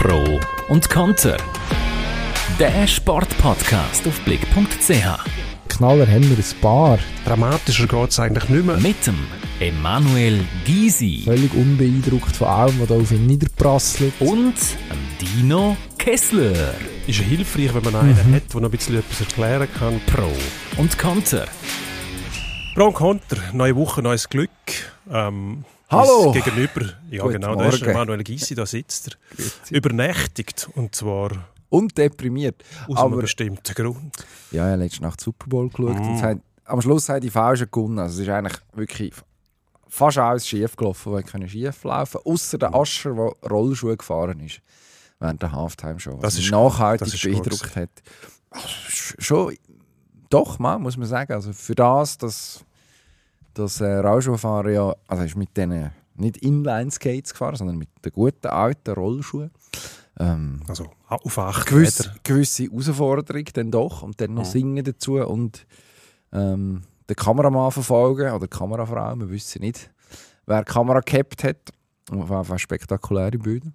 Pro und Konter. Der Sportpodcast auf blick.ch. Knaller haben wir ein paar. Dramatischer geht es eigentlich nicht mehr. Mit dem Emanuel Gysi Völlig unbeeindruckt von allem, was da auf ihn niederprasselt. und dem Dino Kessler. Ist ja hilfreich, wenn man einen hat, der noch ein bisschen etwas erklären kann. Pro und Konter. Pro und Konter, neue Woche, neues Glück. Ähm, Hallo. Gegenüber, ja Guten genau, da ist Morgen. Manuel Gysi, da sitzt er. Übernächtigt. Und zwar Und deprimiert. aus einem Aber bestimmten Grund. ja, ich habe letzte Nacht Super Bowl geschaut. Mm. Und hat, am Schluss haben die Falschen gewonnen. Also es ist eigentlich wirklich fast alles schief gelaufen, was können schief laufen Außer der Ascher, der Rollschuhe gefahren ist. Während der Halftime-Show. Das Was mich ist- nachhaltig das ist beeindruckt hat. Also, sch- Schon, doch, mal, muss man sagen. Also für das, dass das äh, Rollschuhfahren ja, also ist mit denen nicht Inline-Skates gefahren, sondern mit den guten alten Rollschuhen. Ähm, Also auf acht gewisse, Meter. gewisse Herausforderung dann doch und dann noch Mhm. singen dazu und ähm, den Kameramann verfolgen oder die Kamerafrau, wir wissen nicht, wer die Kamera gehabt hat. Auf jeden spektakuläre Bilder.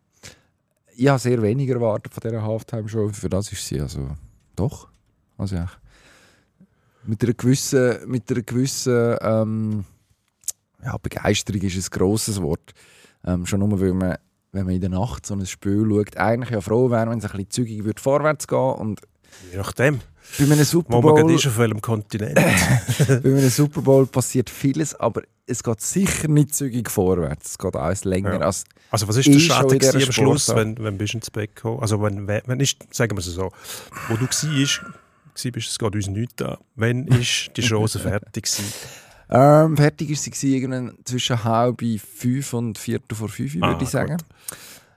Ich habe sehr wenig erwartet von dieser Halftime-Show, für das ist sie also doch. Also ja, mit einer gewissen, mit einer gewissen ähm, ja, Begeisterung ist ein grosses Wort. Ähm, schon nur, weil man wenn man in der Nacht so ein Spiel schaut, eigentlich ja froh wäre, wenn es ein bisschen zügig würde vorwärts gehen und Je nachdem, bei einem Super man Bowl, ist, auf welchem Kontinent. bei einem Super Bowl passiert vieles, aber es geht sicher nicht zügig vorwärts. Es geht alles länger Ja. als Also was ist der schon Schaden am Schluss, wenn, wenn bist du ins Bett gekommen? Also wenn, wenn ist, sagen wir es so, wo du gsi bist, es geht uns nichts an. Wenn ist die Chance fertig gewesen? ähm, fertig ist sie irgendwann zwischen halb fünf und viertel vor fünf, würde Ah, ich sagen.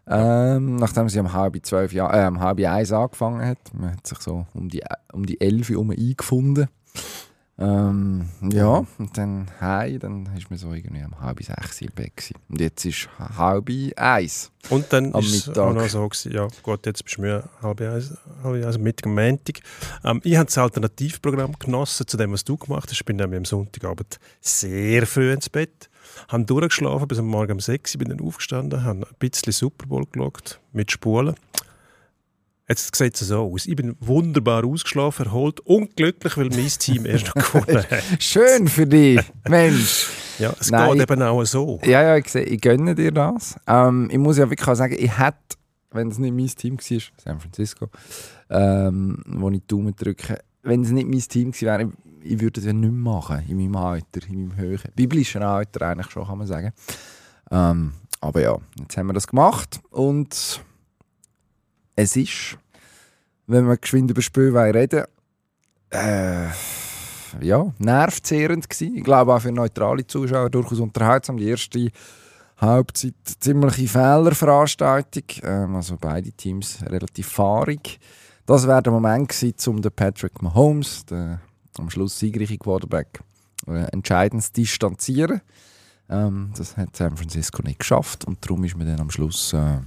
Ähm, nachdem sie um halb zwölf, ja, äh, um halb eins angefangen hat. Man hat sich so um die, um die elf herum eingefunden. Ähm, ja, und dann heim, dann ist man so irgendwie um halb sechs im Bett gewesen. Und jetzt ist halb eins. Und dann Am ist es Mittag. auch noch so gewesen, ja gut, jetzt bist du mir halb eins, halb eins, Mittag Montag. Ähm, ich habe das Alternativprogramm genossen zu dem, was du gemacht hast. Ich bin nämlich am Sonntagabend sehr früh ins Bett, habe durchgeschlafen bis am Morgen um 6 Uhr, bin dann aufgestanden, habe ein bisschen Super Bowl geschaut, mit Spulen. Jetzt sieht es so aus. Ich bin wunderbar ausgeschlafen, erholt, unglücklich, weil mein Team erst noch gewonnen hat. Schön für dich, Mensch. Ja, es Nein. geht eben auch so. Ja, ja, ich, sehe, ich gönne dir das. Ähm, ich muss ja wirklich auch sagen, ich hätte, wenn es nicht mein Team war, San Francisco, ähm, wo ich die Daumen drücke, wenn es nicht mein Team gewesen wäre, ich, ich würde es ja nicht mehr machen, in meinem Alter, in meinem höheren, biblischen Alter eigentlich schon, kann man sagen. Ähm, aber ja, jetzt haben wir das gemacht und es ist, wenn wir geschwind über Spiel wollen reden äh, ja, nervzehrend gewesen. Ich glaube auch für neutrale Zuschauer durchaus unterhaltsam. Die erste Halbzeit ziemliche Fehlerveranstaltung. Ähm, also beide Teams relativ fahrig. Das wäre der Moment gewesen, um den Patrick Mahomes, den am Schluss siegreichen Quarterback, äh, entscheidend zu distanzieren. Ähm, das hat San Francisco nicht geschafft und darum ist man dann am Schluss äh,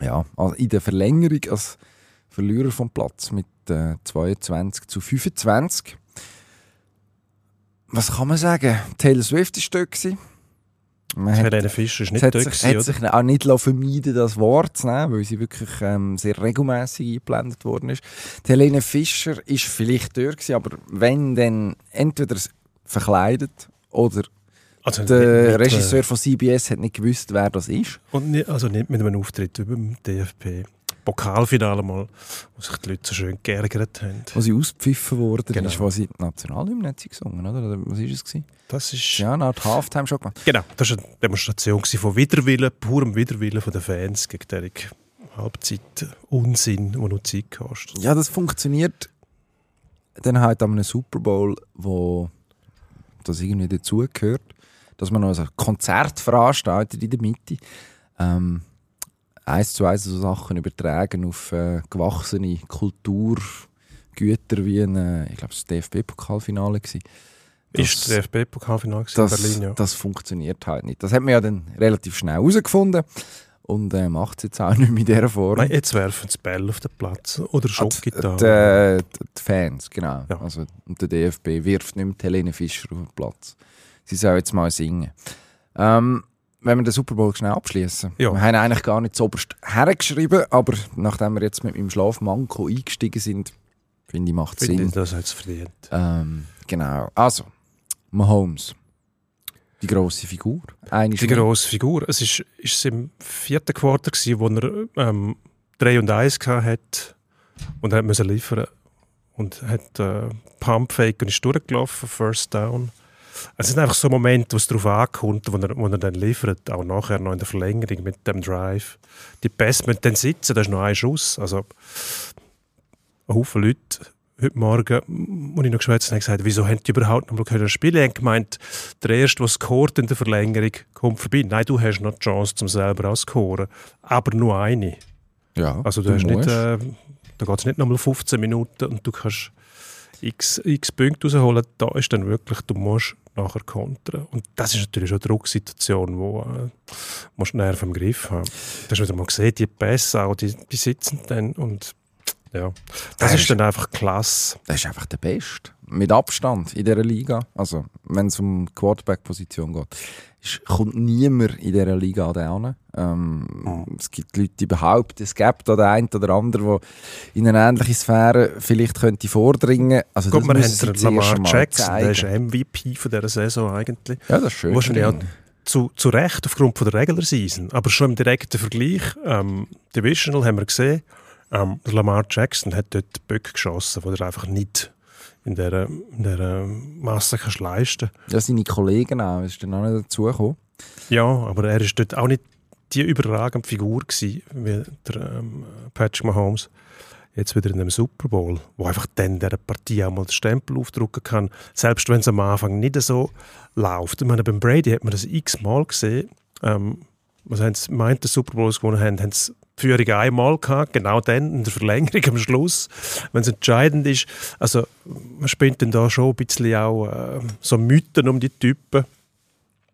ja, also in der Verlängerung als Verlierer vom Platz mit äh, 22 zu 25. Was kann man sagen? Taylor Swift war dort. gewesen. Man hat, Helene Fischer ist nicht hat dort, sich, gewesen, hat sich auch nicht vermeiden das Wort zu nehmen, weil sie wirklich ähm, sehr regelmäßig eingeblendet worden ist. Die Helene Fischer ist vielleicht dort, gewesen, aber wenn dann entweder verkleidet oder Also der nicht äh, Regisseur von CBS hat nicht gewusst, wer das ist. Und nicht, also nicht mit einem Auftritt über dem DFB. Pokalfinale mal, wo sich die Leute so schön geärgert haben. Wo sie ausgepfiffen worden Genau. ist, wo sie die Nationalhymne gesungen, oder? oder was war es? Gewesen? Das ist, Ja, eine Art Halftime schon gemacht. genau, das war eine Demonstration von Widerwillen, purem Widerwillen von den Fans gegen den Halbzeit Unsinn, der nur Zeit kostet. Ja, das funktioniert dann halt an einem Super Bowl, wo das irgendwie dazugehört, dass man noch ein Konzert veranstaltet in der Mitte. Ähm, eins zu eins so Sachen übertragen auf äh, gewachsene Kulturgüter wie ein, äh, ich glaube, das DFB-Pokalfinale war. Ist das DFB-Pokalfinale in das, Berlin, ja. das funktioniert halt nicht. Das hat man ja dann relativ schnell herausgefunden und äh, macht es jetzt auch nicht in dieser Form. Nein, jetzt werfen sie Bälle auf den Platz oder Schockgitarre. Die, die, die Fans, genau. Ja. Also, und der DFB wirft nicht mehr Helene Fischer auf den Platz. Sie soll jetzt mal singen. Ähm, wenn wir den Super Bowl schnell abschließen. Ja. Wir haben eigentlich gar nicht oberst hergeschrieben, aber nachdem wir jetzt mit meinem Schlafmanko eingestiegen sind, finde ich, macht es Sinn. ich, das hat es verdient. Ähm, genau. Also, Mahomes. Die grosse Figur. Eine Die grosse Figur. Es ist, ist es im vierten gewesen, wo er ähm, 3 und 1 hat und er müssen liefern und hat äh, Pump Fake und ist durchgelaufen, First Down. Es sind einfach so Momente, wo es darauf ankommt, wo er, wo er dann liefert, auch nachher noch in der Verlängerung mit dem Drive. Die Pässe müssen dann sitzen, da ist noch ein Schuss. Also, ein Haufen Leute heute Morgen, als ich noch geschwätzt habe, haben gesagt, wieso haben die überhaupt noch mal können spielen? Ich habe gemeint, der Erste, der scoret in der Verlängerung, kommt vorbei. Nein, du hast noch die Chance, zum selber auch zu scoren. Aber nur eine. Ja, Also du, hast musst. nicht, äh, da geht es nicht nochmal 15 Minuten und du kannst x, x Punkte rausholen. Da ist dann wirklich, du musst nachher kontern. Und das ist natürlich schon eine Drucksituation, wo äh, musst Nerven im Griff haben. Du hast wieder mal gesehen, die Pässe auch, die, die sitzen dann und ja, das ist ist- dann einfach klasse. Das ist einfach der Beste. Mit Abstand in dieser Liga. Also, wenn es um Quarterback-Position geht, ist, kommt niemand in dieser Liga an den. Ähm, Es gibt Leute, die behaupten, es gibt da den einen oder anderen, der in eine ähnliche Sphäre vielleicht könnte vordringen. Also, Guck, das wir müssen haben sie den zuerst Lamar Jackson, der ist zeigen. MVP von dieser Saison eigentlich. Ja, das ist schön. Wahrscheinlich auch zu, zu Recht aufgrund von der Regular Season. Aber schon im direkten Vergleich, ähm, Divisional haben wir gesehen, ähm, der Lamar Jackson hat dort die Böcke geschossen, die er einfach nicht in dieser, in dieser Masse kannst leisten Ja, seine Kollegen auch. Ist dann auch nicht dazugekommen. Ja, aber er ist dort auch nicht die überragende Figur gewesen, wie der ähm, Patrick Mahomes. Jetzt wieder in einem Super Bowl, wo einfach dann dieser Partie auch mal den Stempel aufdrucken kann, selbst wenn es am Anfang nicht so läuft. Ich meine, beim Brady hat man das x-mal gesehen. Ähm, was haben sie meint, der Super Bowl gewonnen haben, haben sie Führung einmal gehabt, genau dann in der Verlängerung am Schluss, wenn es entscheidend ist. Also man spinnt dann da schon ein bisschen auch äh, so Mythen um die Typen.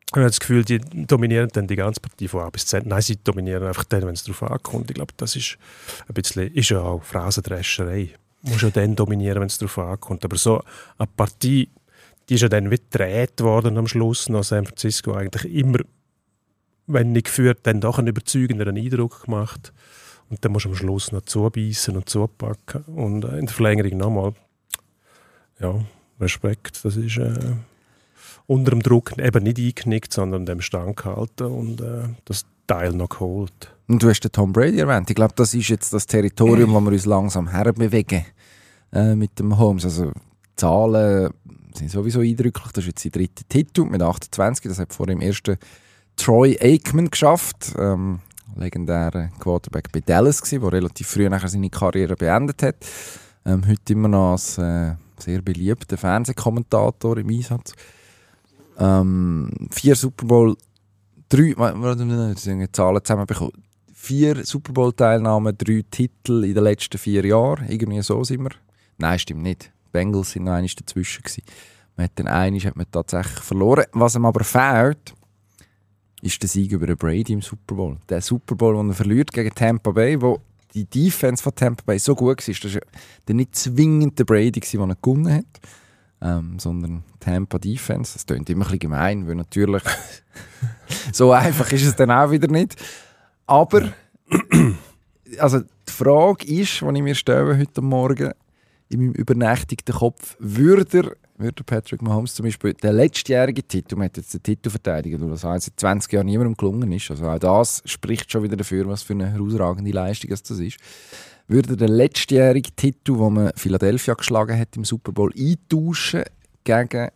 Ich habe das Gefühl, die dominieren dann die ganze Partie von A bis Z. Nein, sie dominieren einfach dann, wenn es darauf ankommt. Ich glaube, das ist ein bisschen, ist ja auch Phrasendrescherei. Du musst ja dann dominieren, wenn es darauf ankommt. Aber so eine Partie, die ist ja dann wie gedreht worden am Schluss nach San Francisco eigentlich immer, wenn nicht geführt, dann doch einen überzeugenden Eindruck gemacht. Und dann musst du am Schluss noch zubeissen und zupacken. Und äh, in der Verlängerung nochmal. Ja, Respekt. Das ist äh, unter dem Druck eben nicht eingenickt, sondern dem Stand gehalten und äh, das Teil noch geholt. Und du hast den Tom Brady erwähnt. Ich glaube, das ist jetzt das Territorium, wo wir uns langsam herbewegen äh, mit dem Holmes. Also Zahlen sind sowieso eindrücklich. Das ist jetzt sein dritter Titel mit 28. Das hat vor dem ersten Troy Aikman geschafft. Ähm, legendärer Quarterback bei Dallas der relativ früh nachher seine Karriere beendet hat. Ähm, heute immer noch als äh, sehr beliebter Fernsehkommentator im Einsatz. Ähm, vier Super Bowl, drei, die Zahlen zusammenbekommen. Vier Super Bowl Teilnahmen, drei Titel in den letzten vier Jahren. Irgendwie so sind wir. Nein, stimmt nicht. Die Bengals sind noch einmal dazwischen gewesen. Man hat dann einmal hat man tatsächlich verloren. Was ihm aber fehlt, ist der Sieg über den Brady im Super Bowl. Der Super Bowl, den er verliert gegen Tampa Bay, wo die Defense von Tampa Bay so gut war, das war nicht zwingend der Brady, der er gewonnen hat, ähm, sondern Tampa Defense. Das klingt immer ein bisschen gemein, weil natürlich so einfach ist es dann auch wieder nicht. Aber also die Frage ist, die ich mir stelle heute Morgen in meinem übernächtigten Kopf, würde er würde Patrick Mahomes zum Beispiel. Den letztjährigen Titel, man hat jetzt den Titel verteidigt, das seit 20 Jahren niemandem gelungen ist, also auch das spricht schon wieder dafür, was für eine herausragende Leistung das ist, würde er den letztjährigen Titel, den man Philadelphia geschlagen hat im Super Bowl, eintauschen gegen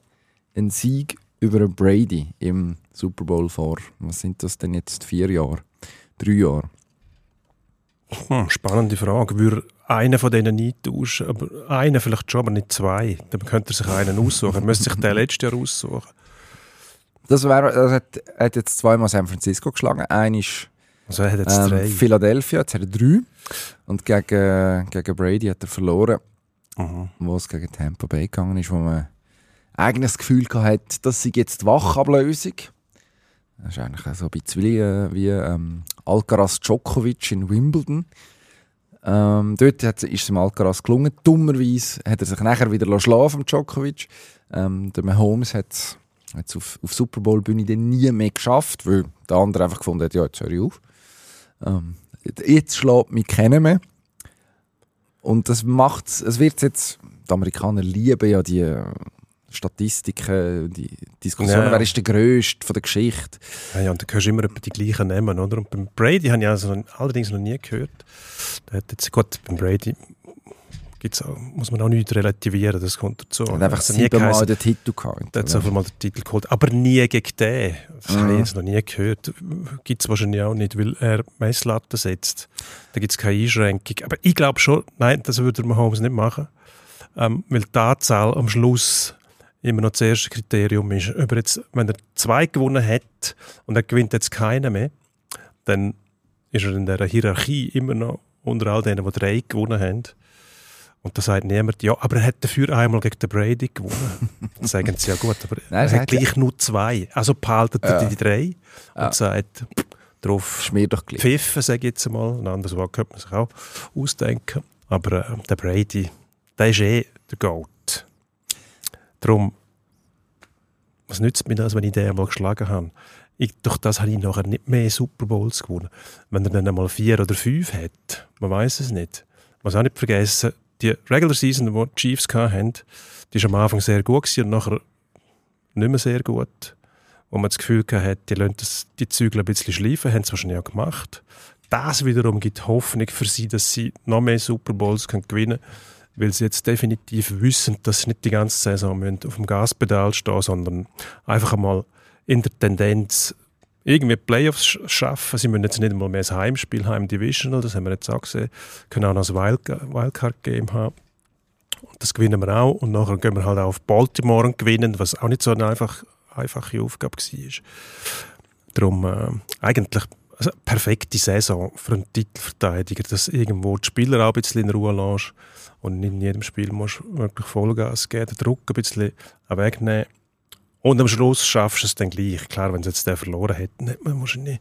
einen Sieg über einen Brady im Super Bowl vor, was sind das denn jetzt, vier Jahre, drei Jahre? Hm, spannende Frage. Würde einer von denen eintauschen, aber einer vielleicht schon, aber nicht zwei. Dann könnte er sich einen aussuchen. Er müsste sich den letzten Jahr aussuchen. Das, wär, das hat, er hat jetzt zweimal San Francisco geschlagen. Einer ist Also er hat jetzt ähm, drei. Philadelphia, jetzt hat er drei. Und gegen, gegen Brady hat er verloren, Mhm. wo es gegen Tampa Bay gegangen ist, wo man das Gefühl hatte, das sei jetzt die Wachablösung. Das ist eigentlich so ein bisschen wie, äh, wie ähm, Alcaraz Djokovic in Wimbledon. Ähm, dort hat, ist es dem Alcaraz gelungen. Dummerweise hat er sich nachher wieder schlafen, Djokovic. Ähm, der Mahomes hat es auf, auf Super Bowl Bühne nie mehr geschafft, weil der andere einfach gefunden hat, ja, jetzt höre ich auf. Ähm, jetzt schlägt mich kennen mehr. Und das macht es wird jetzt, die Amerikaner lieben ja die Statistiken, die Diskussionen, Ja. wer ist der Größte von der Geschichte. Ja, ja, und da hörst du immer die gleichen Namen, oder? Und beim Brady habe ich also noch- allerdings noch nie gehört. Der hat jetzt, gut, beim Brady gibt's auch, muss man auch nicht relativieren, das kommt dazu. Er hat einfach Also siebenmal den Titel gehabt. Der hat so mal den Titel geholt, aber nie gegen den. Das habe ich Mhm. jetzt noch nie gehört. Gibt es wahrscheinlich auch nicht, weil er Messlatten setzt. Da gibt es keine Einschränkung. Aber ich glaube schon, nein, das würde Mahomes nicht machen. Ähm, weil die Anzahl am Schluss immer noch das erste Kriterium ist. Ob jetzt, wenn er zwei gewonnen hat und er gewinnt jetzt keinen mehr, dann ist er in der Hierarchie immer noch unter all denen, die drei gewonnen haben. Und da sagt niemand, ja, aber er hat dafür einmal gegen den Brady gewonnen. Dann sagen sie, ja gut, aber Nein, er hat gleich nur zwei. Also behaltet er Ja. die drei und Ja. sagt, drauf doch gleich. pfiffen, sage ich jetzt mal. Ein anderes Wort könnte man sich auch ausdenken. Aber äh, der Brady, der ist eh der Goat. Darum, was nützt mir das, wenn ich den einmal geschlagen habe? Ich, durch das habe ich nachher nicht mehr Super Bowls gewonnen. Wenn er dann einmal vier oder fünf hat, man weiß es nicht. Man auch nicht vergessen, die Regular Season, die die Chiefs hatten, die war am Anfang sehr gut und nachher nicht mehr sehr gut. Wo man das Gefühl hatte, die lassen das, die Zügel ein bisschen schleifen, haben es wahrscheinlich auch gemacht. Das wiederum gibt Hoffnung für sie, dass sie noch mehr Super Bowls gewinnen können, weil sie jetzt definitiv wissen, dass sie nicht die ganze Saison auf dem Gaspedal stehen sondern einfach einmal in der Tendenz irgendwie Playoffs sch- schaffen. Sie müssen jetzt nicht einmal mehr ein Heimspiel haben, Divisional, das haben wir jetzt auch gesehen, können auch noch ein Wildca- Wildcard-Game haben. Und das gewinnen wir auch. Und nachher gehen wir halt auch auf Baltimore und gewinnen, was auch nicht so eine einfach, einfache Aufgabe war. Darum äh, eigentlich eine perfekte Saison für einen Titelverteidiger, dass irgendwo die Spieler auch ein bisschen in Ruhe lässt und nicht in jedem Spiel musst du wirklich Vollgas geben, den Druck ein bisschen wegnehmen. Und am Schluss schaffst du es dann gleich. Klar, wenn sie jetzt den verloren hätten, hätte man wahrscheinlich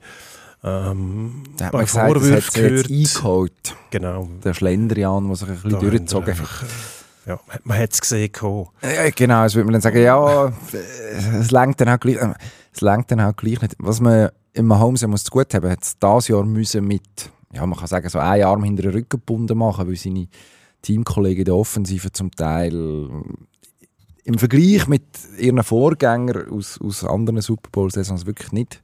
ähm, Da hat man gesagt, das Vorwürfe jetzt gehört. eingeholt. Genau. Der Schlendrian, der sich ein bisschen Da durchgezogen hat. äh, Ja, man hat es gesehen. Ja, genau, es würde man dann sagen, ja, es lenkt dann halt gleich, es lenkt dann halt gleich nicht. Was man im Mahomes ja muss zu gut haben, hat es dieses Jahr müssen mit, ja, man kann sagen, so einen Arm hinter den Rücken gebunden machen, weil seine Teamkollegen der Offensive zum Teil im Vergleich mit ihren Vorgängern aus, aus anderen Super Bowl-Saisons wirklich nicht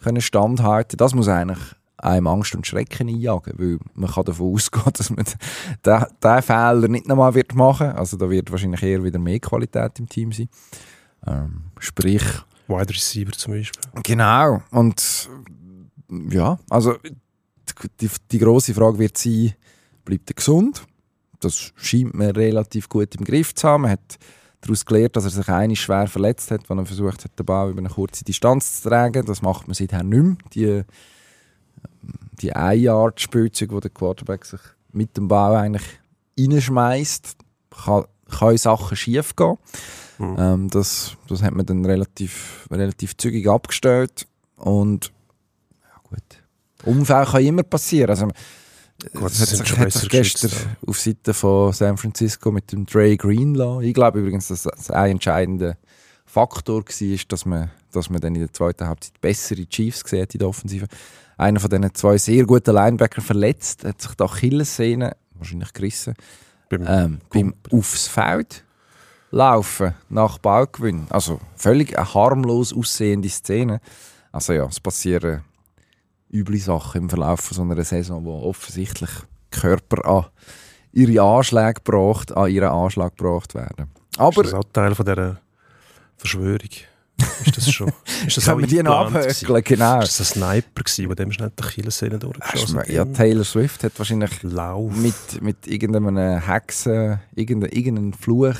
können standhalten. Das muss eigentlich einem Angst und Schrecken einjagen, weil man kann davon ausgehen, dass man den Fehler nicht nochmal wird machen. Also da wird wahrscheinlich eher wieder mehr Qualität im Team sein. Ähm, sprich, Wide Receiver zum Beispiel. genau. Und ja, also die, die große Frage wird sein, bleibt er gesund? Das scheint man relativ gut im Griff zu haben. Man hat daraus gelernt, dass er sich einmal schwer verletzt hat, wenn er versucht hat, den Ball über eine kurze Distanz zu tragen. Das macht man seither nicht mehr. Die, die Ein-Yard-Spielzeuge, wo der Quarterback sich mit dem Ball eigentlich reinschmeißt, kann, können Sachen schief gehen. Mhm. Ähm, das, das hat man dann relativ, relativ zügig abgestellt. Und ja, gut. Unfälle können immer passieren. Also, Gut, sie hat sich, hat sich gestern geschützt, auf Seite von San Francisco mit dem Dre Greenlaw. Ich glaube übrigens, dass das ein entscheidender Faktor war, dass man, dass man dann in der zweiten Halbzeit bessere Chiefs gesehen in der Offensive. Einer von diesen zwei sehr guten Linebacker verletzt, hat sich die Achillessehne wahrscheinlich gerissen Beim ähm, beim aufs Feld laufen nach Ballgewinn. Also völlig eine harmlos aussehende Szene. Also ja, es passieren üble Sachen im Verlauf von so einer Saison, wo offensichtlich Körper an ihre Anschläge gebracht, an ihren Anschlag gebracht werden. Aber ist das auch Teil von dieser Verschwörung? Ist das schon? Ist das können wir die noch abhökeln? Genau. Ist das ein Sniper gewesen, der dem schnell die Achillessehne durchgeschossen du- Ja, Taylor Swift hat wahrscheinlich Lauf. mit, mit irgendeinem Hexen, irgendeinem, irgendeinem Fluch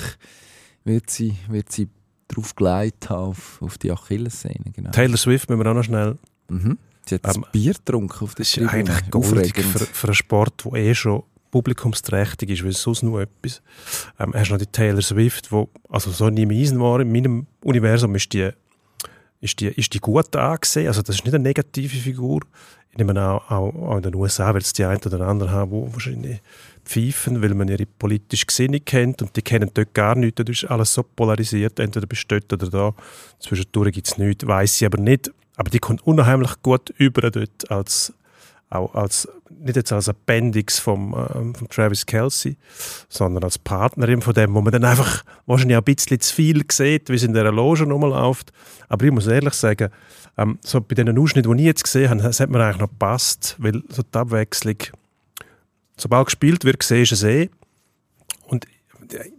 wird sie, wird sie drauf geleitet haben auf, auf die Achillessehne. Genau. Taylor Swift müssen wir auch noch schnell. Mhm. Sie hat Ähm, Bier getrunken auf der Das ist Tribüne. eigentlich goldig Aufregend. für, für einen Sport, der eh schon publikumsträchtig ist, weil es sonst nur etwas. Ähm, hast du noch die Taylor Swift, wo also so nie Eisen war. In meinem Universum ist die ist die, ist die gut angesehen? Also das ist nicht eine negative Figur. Ich nehme auch, auch, auch in den USA wird es die einen oder anderen haben, die wahrscheinlich pfeifen, weil man ihre politische Gesinnung kennt und die kennen dort gar nichts. Dort ist alles so polarisiert, entweder dort oder da. Zwischendurch gibt es nichts, weiss sie aber nicht. Aber die kommt unheimlich gut über dort als auch als, nicht jetzt als Appendix vom, äh, von Travis Kelsey, sondern als Partnerin von dem, wo man dann einfach wahrscheinlich auch ein bisschen zu viel sieht, wie es in der Loge rumläuft. Aber ich muss ehrlich sagen, ähm, so bei den Ausschnitten, die ich jetzt gesehen habe, das hat mir eigentlich noch gepasst, weil so die Abwechslung, sobald gespielt wird, siehst du es eh. Und äh,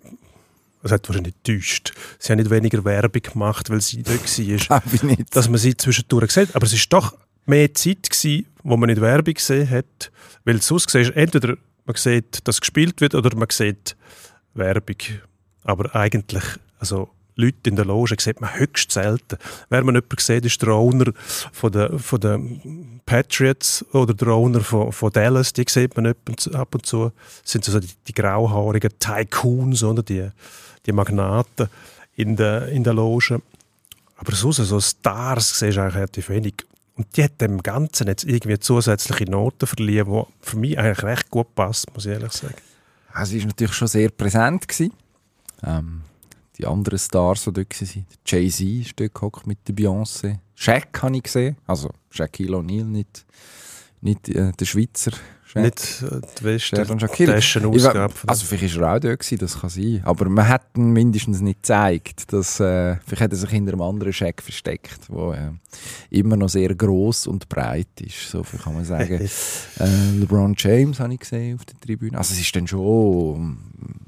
das hat wahrscheinlich getäuscht. Sie haben nicht weniger Werbung gemacht, weil sie dort war. Dass man sie zwischendurch sieht. Aber es ist doch mehr Zeit gewesen, wo man nicht Werbung gesehen hat. Weil sonst siehst du entweder man sieht, dass gespielt wird, oder man sieht Werbung. Aber eigentlich, also Leute in der Loge sieht man höchst selten. Wer man jemanden sieht, ist der Owner von der, von der Patriots oder der Owner von, von Dallas, die sieht man ab und zu. Das sind so die, die grauhaarigen Tycoons, oder? Die, die Magnaten in der, in der Loge. Aber sonst, so Stars siehst du eigentlich relativ wenig. Und die hat dem Ganzen jetzt irgendwie zusätzliche Noten verliehen, die für mich eigentlich recht gut passt, muss ich ehrlich sagen. Sie war natürlich schon sehr präsent. Gewesen. Ähm, die anderen Stars, die dort waren. Jay-Z ist dort gehockt mit der Beyoncé. Shaq habe ich gesehen. Also Shaquille O'Neal, nicht, nicht äh, der Schweizer. Nicht die Stefan Shakiri. Western-Ausgabe. Also vielleicht war er auch dort, gewesen, das kann sein. Aber man hat ihn mindestens nicht gezeigt. Dass, äh, vielleicht hat er sich hinter einem anderen Shaq versteckt, der äh, immer noch sehr gross und breit ist. So viel kann man sagen. äh, LeBron James habe ich gesehen auf der Tribüne. Also es ist dann schon,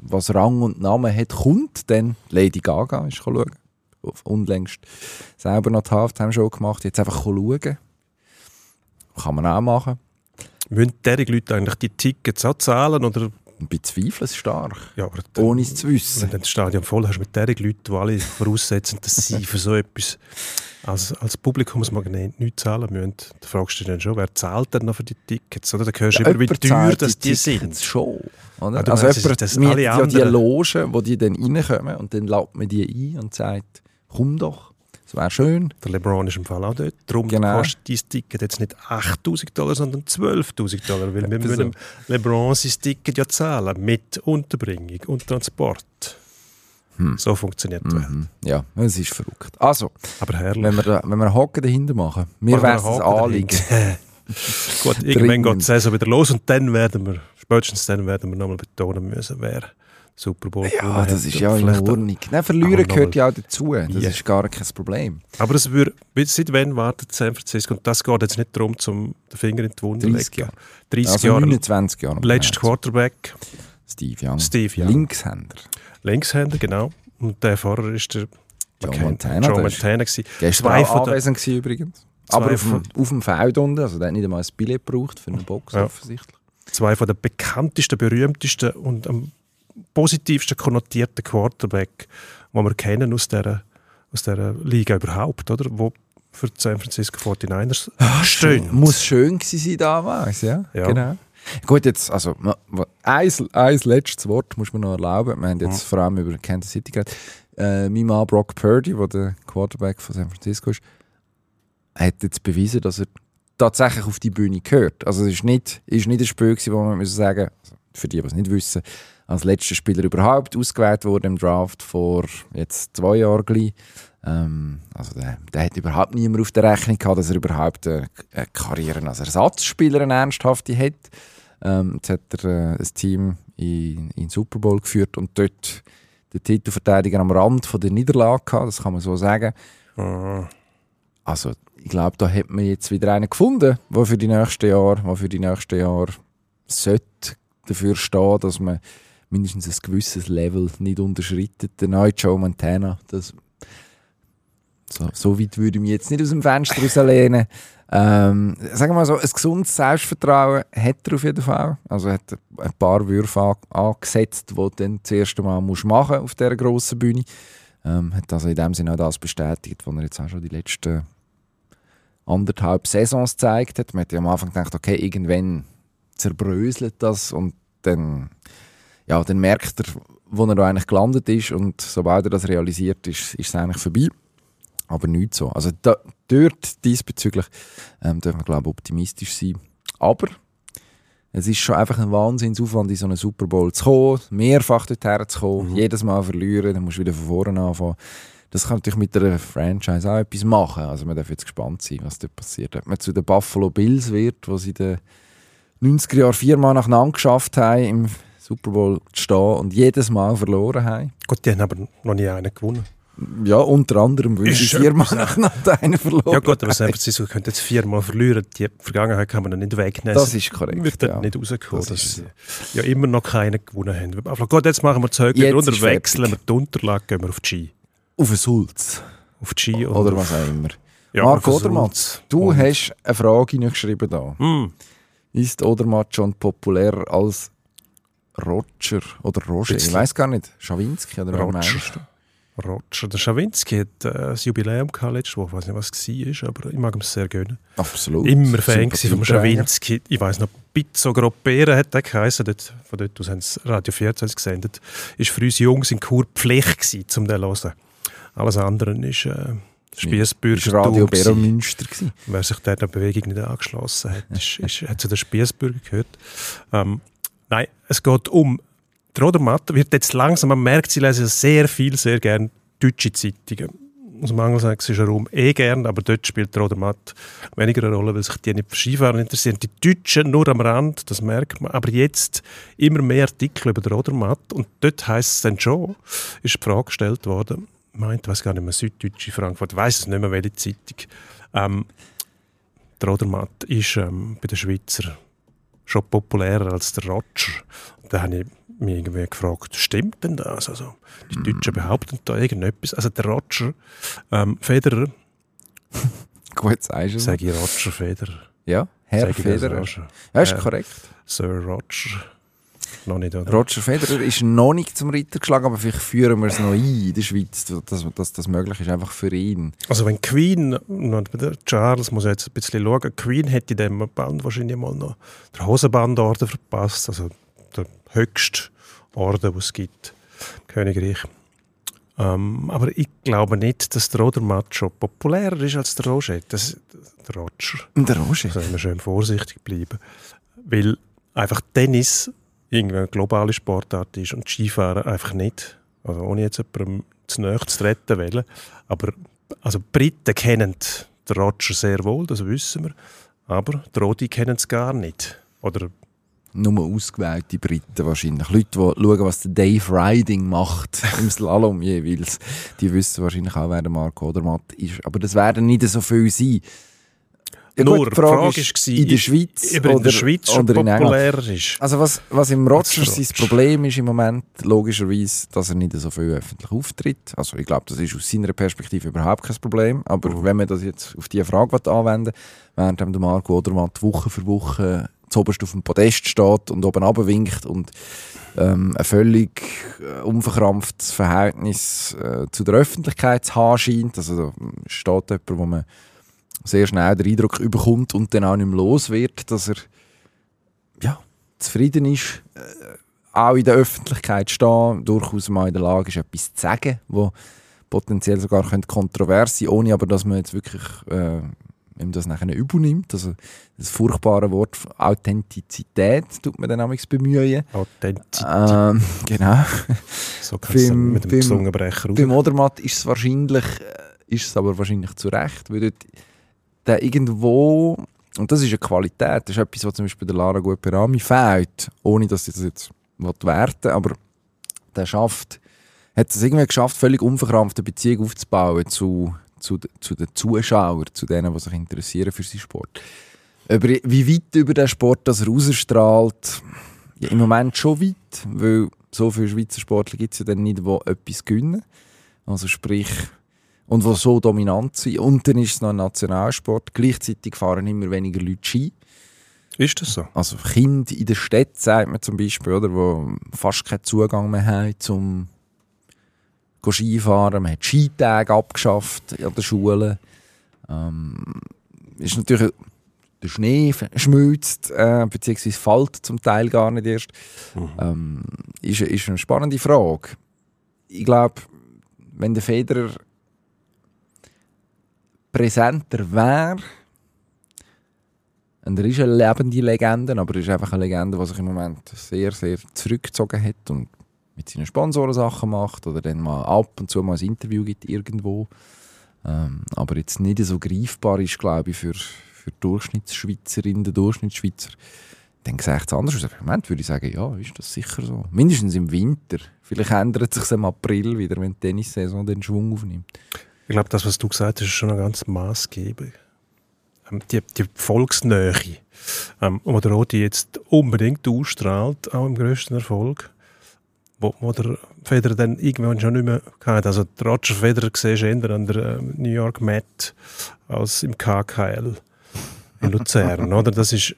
was Rang und Namen hat, kommt dann. Lady Gaga ist schauen. Unlängst selber noch die Halftime-Show gemacht. Jetzt einfach schauen. Kann man auch machen. Müssen diese Leute eigentlich die Tickets auch zahlen? Oder? Ich bezweifle es stark. Ja, aber ohne es zu wissen. Wenn du das Stadion voll hast mit diesen Leuten, die alle voraussetzen, dass sie für so etwas als, als Publikumsmagnet nichts zahlen müssen, dann fragst du dich dann schon, wer zahlt denn noch für die Tickets? Oder? Dann hörst du Ja, immer, wie teuer dass die, die sind. Schon. Oder? Ah, du also jemand mietet alle ja die Logen, wo die dann reinkommen und dann lädt man die ein und sagt, komm doch, es wäre schön. Der LeBron ist im Fall auch dort. Darum Genau. kostet dein Ticket jetzt nicht 8000 Dollar, sondern 12.000 Dollar. Weil wir müssen LeBron sein Ticket ja zahlen. Mit Unterbringung und Transport. So funktioniert die Welt. Mhm. Ja, es ist verrückt. Also, Aber herrlich. wenn wir, da, wenn wir Haken dahinter machen, mir wäre es ein Anliegen. Gut, irgendwann geht die Saison wieder los und dann werden wir, spätestens dann werden wir nochmal betonen müssen, wer Super Bowl Ja, das ist ja in Ordnung. Nein, Verlieren noch gehört ja auch dazu. Das Ja. ist gar kein Problem. Aber es würde, seit wann wartet San Francisco? Und das geht jetzt nicht darum, zum den Finger in die Wunde 30 legen. Jahre. 30 Also Jahre. 29 Jahre. Letzter Quarterback, Steve Young. Steve Young. Linkshänder. Linkshänder, genau. Und der vorher ist der Joe Montana, Joe Montana gewesen. Gestern Zwei auch anwesend übrigens. Aber auf von- auf dem Feld unten, also der hat nicht einmal ein Billett gebraucht für eine Box Ja. offensichtlich. zwei von den bekanntesten, berühmtesten und am positivsten konnotierten Quarterback, die wir kennen aus dieser, aus dieser Liga überhaupt, oder? Wo für die San Francisco 49ers stehen. Muss schön gewesen sein damals, ja. Ja. Genau. Gut, jetzt, also, ein, ein letztes Wort muss man noch erlauben. Wir haben jetzt vor allem über Kansas City geredet. Äh, mein Mann Brock Purdy, der der Quarterback von San Francisco ist, hat jetzt bewiesen, dass er tatsächlich auf die Bühne gehört. Also es ist nicht, ist nicht ein Spiel gewesen, wo man muss sagen, also für die, die es nicht wissen, als letzter Spieler überhaupt ausgewählt wurde im Draft vor jetzt zwei Jahren gleich. Ähm, also der, der hat überhaupt niemand auf der Rechnung gehabt, dass er überhaupt eine, eine Karriere als Ersatzspieler eine ernsthafte hat. Ähm, jetzt hat er äh, ein Team in, in den Super Bowl geführt und dort den Titelverteidiger am Rand von der Niederlage gehabt, das kann man so sagen. Ah, Also ich glaube, da hat man jetzt wieder einen gefunden, der für die nächsten Jahre, der für die nächsten Jahre sollte dafür stehen, dass man mindestens ein gewisses Level nicht unterschreitet. Der neue Joe Montana, das so, so weit würde ich mich jetzt nicht aus dem Fenster rauslehnen. Ähm, sagen wir mal so, ein gesundes Selbstvertrauen hat er auf jeden Fall. Also er hat ein paar Würfe an, angesetzt, die du dann das erste Mal musst machen auf dieser grossen Bühne. Ähm, hat also in dem Sinne auch das bestätigt, was er jetzt auch schon die letzten anderthalb Saisons gezeigt hat. Man hat ja am Anfang gedacht, okay, irgendwann zerbröselt das und dann, ja, dann merkt er, wo er eigentlich gelandet ist und sobald er das realisiert, ist, ist es eigentlich vorbei. Aber nicht so. Also da, dort diesbezüglich ähm, dürfen wir, glaube ich, optimistisch sein. Aber es ist schon einfach ein Wahnsinnsaufwand, in so einen Super Bowl zu kommen, mehrfach dorthin zu kommen, Mhm. jedes Mal verlieren, dann musst du wieder von vorne anfangen. Das kann natürlich mit einer Franchise auch etwas machen. Also man darf jetzt gespannt sein, was dort passiert. Ob man zu den Buffalo Bills wird, sie in den 90er Jahren viermal nacheinander geschafft haben, im Super Bowl stehen und jedes Mal verloren haben. Gut, die haben aber noch nie einen gewonnen. Ja, unter anderem, weil sie viermal nacheinander einen verloren Ja gut, aber. San Francisco könnte jetzt viermal verlieren. Die Vergangenheit kann man dann nicht wegnehmen. Das ist korrekt, Wird ja. nicht rauskommen, Das dass sie ja immer noch keinen gewonnen haben. Aber gut, jetzt machen wir Jetzt runter, wechseln wir die Unterlage, gehen wir auf die Ski. Auf den Sulz. Auf die Ski Oder auf- was auch immer. ja, Marc Odermatt, du Und- hast eine Frage geschrieben da. Hm, Ist Odermatt schon populärer als Roger oder Roger? Ich weiß gar nicht. Schawinski oder Roger. meinst du? Roger. Der Schawinski hat äh, das Jubiläum gehabt letzte Woche. Ich weiß nicht, was es war, aber ich mag ihm sehr gerne. Absolut. Immer Fan vom. Schawinski. Ich weiß noch, Pizzo Groppera hat der geheißen. Dort, von dort aus haben sie Radio 14 gesendet. Ist für uns Jungs in Chur Pflicht gewesen, um den zu hören. Alles andere ist äh, Spiessbürger. Ist Radio Bero Münster gewesen. Wer sich der der Bewegung nicht angeschlossen hat, ist, ist, hat zu den Spiessbürger gehört. Ähm, nein, es geht um. Der Rodermatt wird jetzt langsam, man merkt, sie lesen sehr viel, sehr gerne deutsche Zeitungen. Aus dem angelsächsischen Raum eh gern, aber dort spielt der Rodermatt weniger eine Rolle, weil sich die nicht für Skifahren interessieren. Die Deutschen nur am Rand, das merkt man. Aber jetzt immer mehr Artikel über den Rodermatt und dort heisst es dann schon, ist die Frage gestellt worden, meint, weiß gar nicht mehr, Süddeutsche Frankfurt, weiß es nicht mehr, welche Zeitung. Ähm, der Rodermatt ist ähm, bei den Schweizer schon populärer als der Roger. Und da habe ich mich irgendwie gefragt, stimmt denn das? Also, die Deutschen behaupten da irgendetwas. Also der Roger ähm, Federer, Gut, sagst du. sage ich Roger Federer. Ja, Herr das Federer. Ja, ist korrekt. Sir Roger. Noch nicht, oder? Roger Federer ist noch nicht zum Ritter geschlagen, aber vielleicht führen wir es noch ein in der Schweiz, dass, dass das möglich ist, einfach für ihn. Also wenn Queen, Charles muss jetzt ein bisschen schauen, Queen hätte dem Band wahrscheinlich mal noch den Hosenbandorden verpasst, also der höchste Orden, den es gibt im Königreich. Ähm, aber ich glaube nicht, dass der Rodermatt schon populärer ist als der Roger. Das, der Roger. Der Roger? Da müssen wir schön vorsichtig bleiben. Weil einfach Tennis irgendwie eine globale Sportart ist und Skifahren einfach nicht. Also ohne jetzt jemandem zu nahe zu treten wollen. Aber also die Briten kennen den Roger sehr wohl, das wissen wir. Aber die Rodi kennen es gar nicht. Oder Nur ausgewählte Briten wahrscheinlich. Leute, die schauen, was der Dave Riding macht im Slalom jeweils. Die wissen wahrscheinlich auch, wer der Marco Odermatt ist. Aber das werden nicht so viel sein. Ja, nur gut, die Frage war, in der Schweiz ob er in oder, der Schweiz oder in England. populärer ist. Also was, was im Roger Als sein Problem ist im Moment, logischerweise, dass er nicht so viel öffentlich auftritt. Also ich glaube, das ist aus seiner Perspektive überhaupt kein Problem. Aber Mhm. wenn man das jetzt auf diese Frage anwenden während der Marco Odermatt Woche für Woche zuoberst auf dem Podest steht und oben runterwinkt und ähm, ein völlig äh, unverkrampftes Verhältnis äh, zu der Öffentlichkeit zu haben scheint. Also da steht jemand, wo man sehr schnell den Eindruck überkommt und dann auch nicht mehr los wird, dass er ja, zufrieden ist, äh, auch in der Öffentlichkeit stehen, durchaus mal in der Lage ist, etwas zu sagen, wo potenziell sogar könnte kontrovers sein ohne aber, dass man jetzt wirklich äh, ihm das nachher übernimmt. Also das furchtbare Wort Authentizität tut man dann amigs bemühen. Authentizität. Ähm, genau. so beim- mit dem beim- Zungenbrecher. Beim Odermatt ist es wahrscheinlich, äh, ist es aber wahrscheinlich zu Recht, weil dort der irgendwo, und das ist eine Qualität, das ist etwas, was zum Beispiel der Lara Gueperami fehlt, ohne dass ich das jetzt werten aber der schafft, hat es irgendwie geschafft, völlig unverkrampft eine Beziehung aufzubauen zu, zu, zu den Zuschauern, zu denen, die sich interessieren für seinen Sport. Über, wie weit über den Sport das er rausstrahlt, ja, im Moment schon weit, weil so viele Schweizer Sportler gibt es ja dann nicht, die etwas gewinnen. Also sprich, und die so dominant sind. Und dann ist es noch ein Nationalsport. Gleichzeitig fahren immer weniger Leute Ski. Ist das so? Also Kinder in der Stadt, sagt man zum Beispiel, oder, wo fast keinen Zugang mehr haben zum Skifahren. Man hat Skitage abgeschafft an der Schule. Ähm, ist natürlich der Schnee schmilzt, äh, beziehungsweise fällt zum Teil gar nicht erst. Ähm, ist, ist eine spannende Frage. Ich glaube, wenn der Federer präsenter wäre, und er ist eine lebende Legende, aber er ist einfach eine Legende, die sich im Moment sehr, sehr zurückgezogen hat und mit seinen Sponsoren Sachen macht oder dann mal ab und zu mal ein Interview gibt irgendwo. Ähm, aber jetzt nicht so greifbar ist, glaube ich, für, für Durchschnittsschweizerinnen, Durchschnittsschweizer. Dann sehe ich es anders aus. Im Moment würde ich sagen, ja, ist das sicher so. Mindestens im Winter. Vielleicht ändert es sich im April wieder, wenn die Tennissaison den Schwung aufnimmt. Ich glaube, das, was du gesagt hast, ist schon ein ganz maßgeblich. Ähm, die, die Volksnähe, ähm, wo der Rodi jetzt unbedingt ausstrahlt, auch im grössten Erfolg, wo, wo der Federer dann irgendwann schon nicht mehr hatte. Also Roger Federer siehst du eher an der äh, New York Met als im KKL in Luzern, oder? Das ist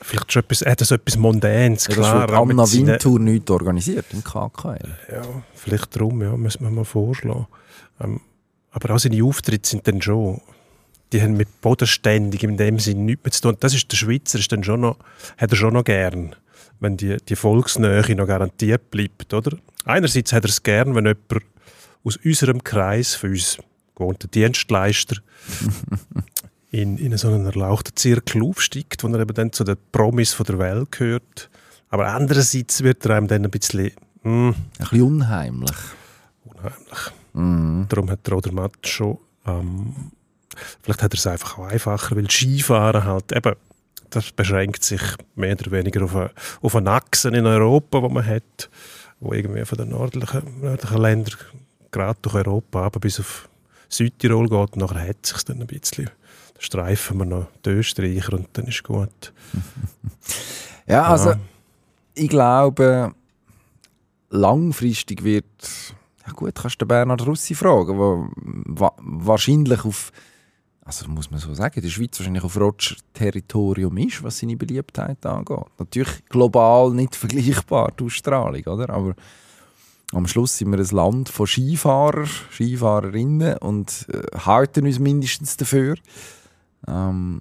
vielleicht schon etwas, hat das etwas Mondänes, Ja, klar. das Anna Wintour nicht organisiert im KKL. Ja, vielleicht darum, ja, müssen wir mal vorschlagen. Ähm, aber auch seine Auftritte sind dann schon, die haben mit bodenständig in dem Sinn nichts mehr zu tun. Das ist der Schweizer, ist dann schon noch, hat er schon noch gern, wenn die, die Volksnähe noch garantiert bleibt, oder? Einerseits hat er es gern, wenn jemand aus unserem Kreis, für uns gewohnten Dienstleister, in, in so einen erlauchten Zirkel aufsteigt, wo er eben dann zu den Promis von der Welt gehört. Aber andererseits wird er einem dann ein bisschen, hm, Ein bisschen unheimlich. unheimlich. Mhm. Darum hat der Roder Matt schon, ähm, vielleicht hat er es einfach auch einfacher, weil Skifahren halt eben, das beschränkt sich mehr oder weniger auf, eine, auf einen Achsen in Europa, wo man hat, wo irgendwie von den nördlichen, nördlichen Ländern gerade durch Europa aber bis auf Südtirol geht und nachher hat es sich dann ein bisschen. Streifen wir noch die Österreicher und dann ist gut. Ja, also Ja. ich glaube, langfristig wird. Ja gut, kannst du den Bernhard Russi fragen, wo wa wahrscheinlich auf, also muss man so sagen, die Schweiz wahrscheinlich auf Roger-Territorium ist, was seine Beliebtheit angeht. Natürlich global nicht vergleichbar, die Ausstrahlung, oder? Aber am Schluss sind wir ein Land von Skifahrern, Skifahrerinnen und äh, halten uns mindestens dafür. Ähm,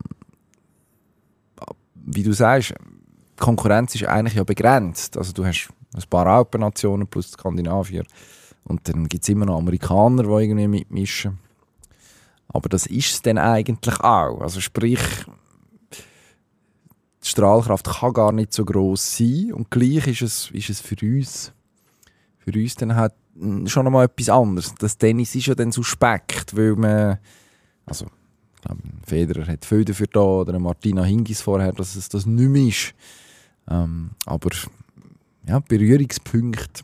wie du sagst, Konkurrenz ist eigentlich ja begrenzt. Also du hast ein paar Alpennationen plus Skandinavier und dann gibt es immer noch Amerikaner, die irgendwie mitmischen. Aber das ist es dann eigentlich auch. Also sprich, die Strahlkraft kann gar nicht so groß sein und gleich ist es, ist es für uns für uns dann halt schon einmal etwas anderes. Das Tennis ist ja dann suspekt, weil man also ich glaube, Federer hat viel dafür da oder Martina Hingis vorher, dass es das nicht mehr ist. Ähm, aber ja, Berührungspunkte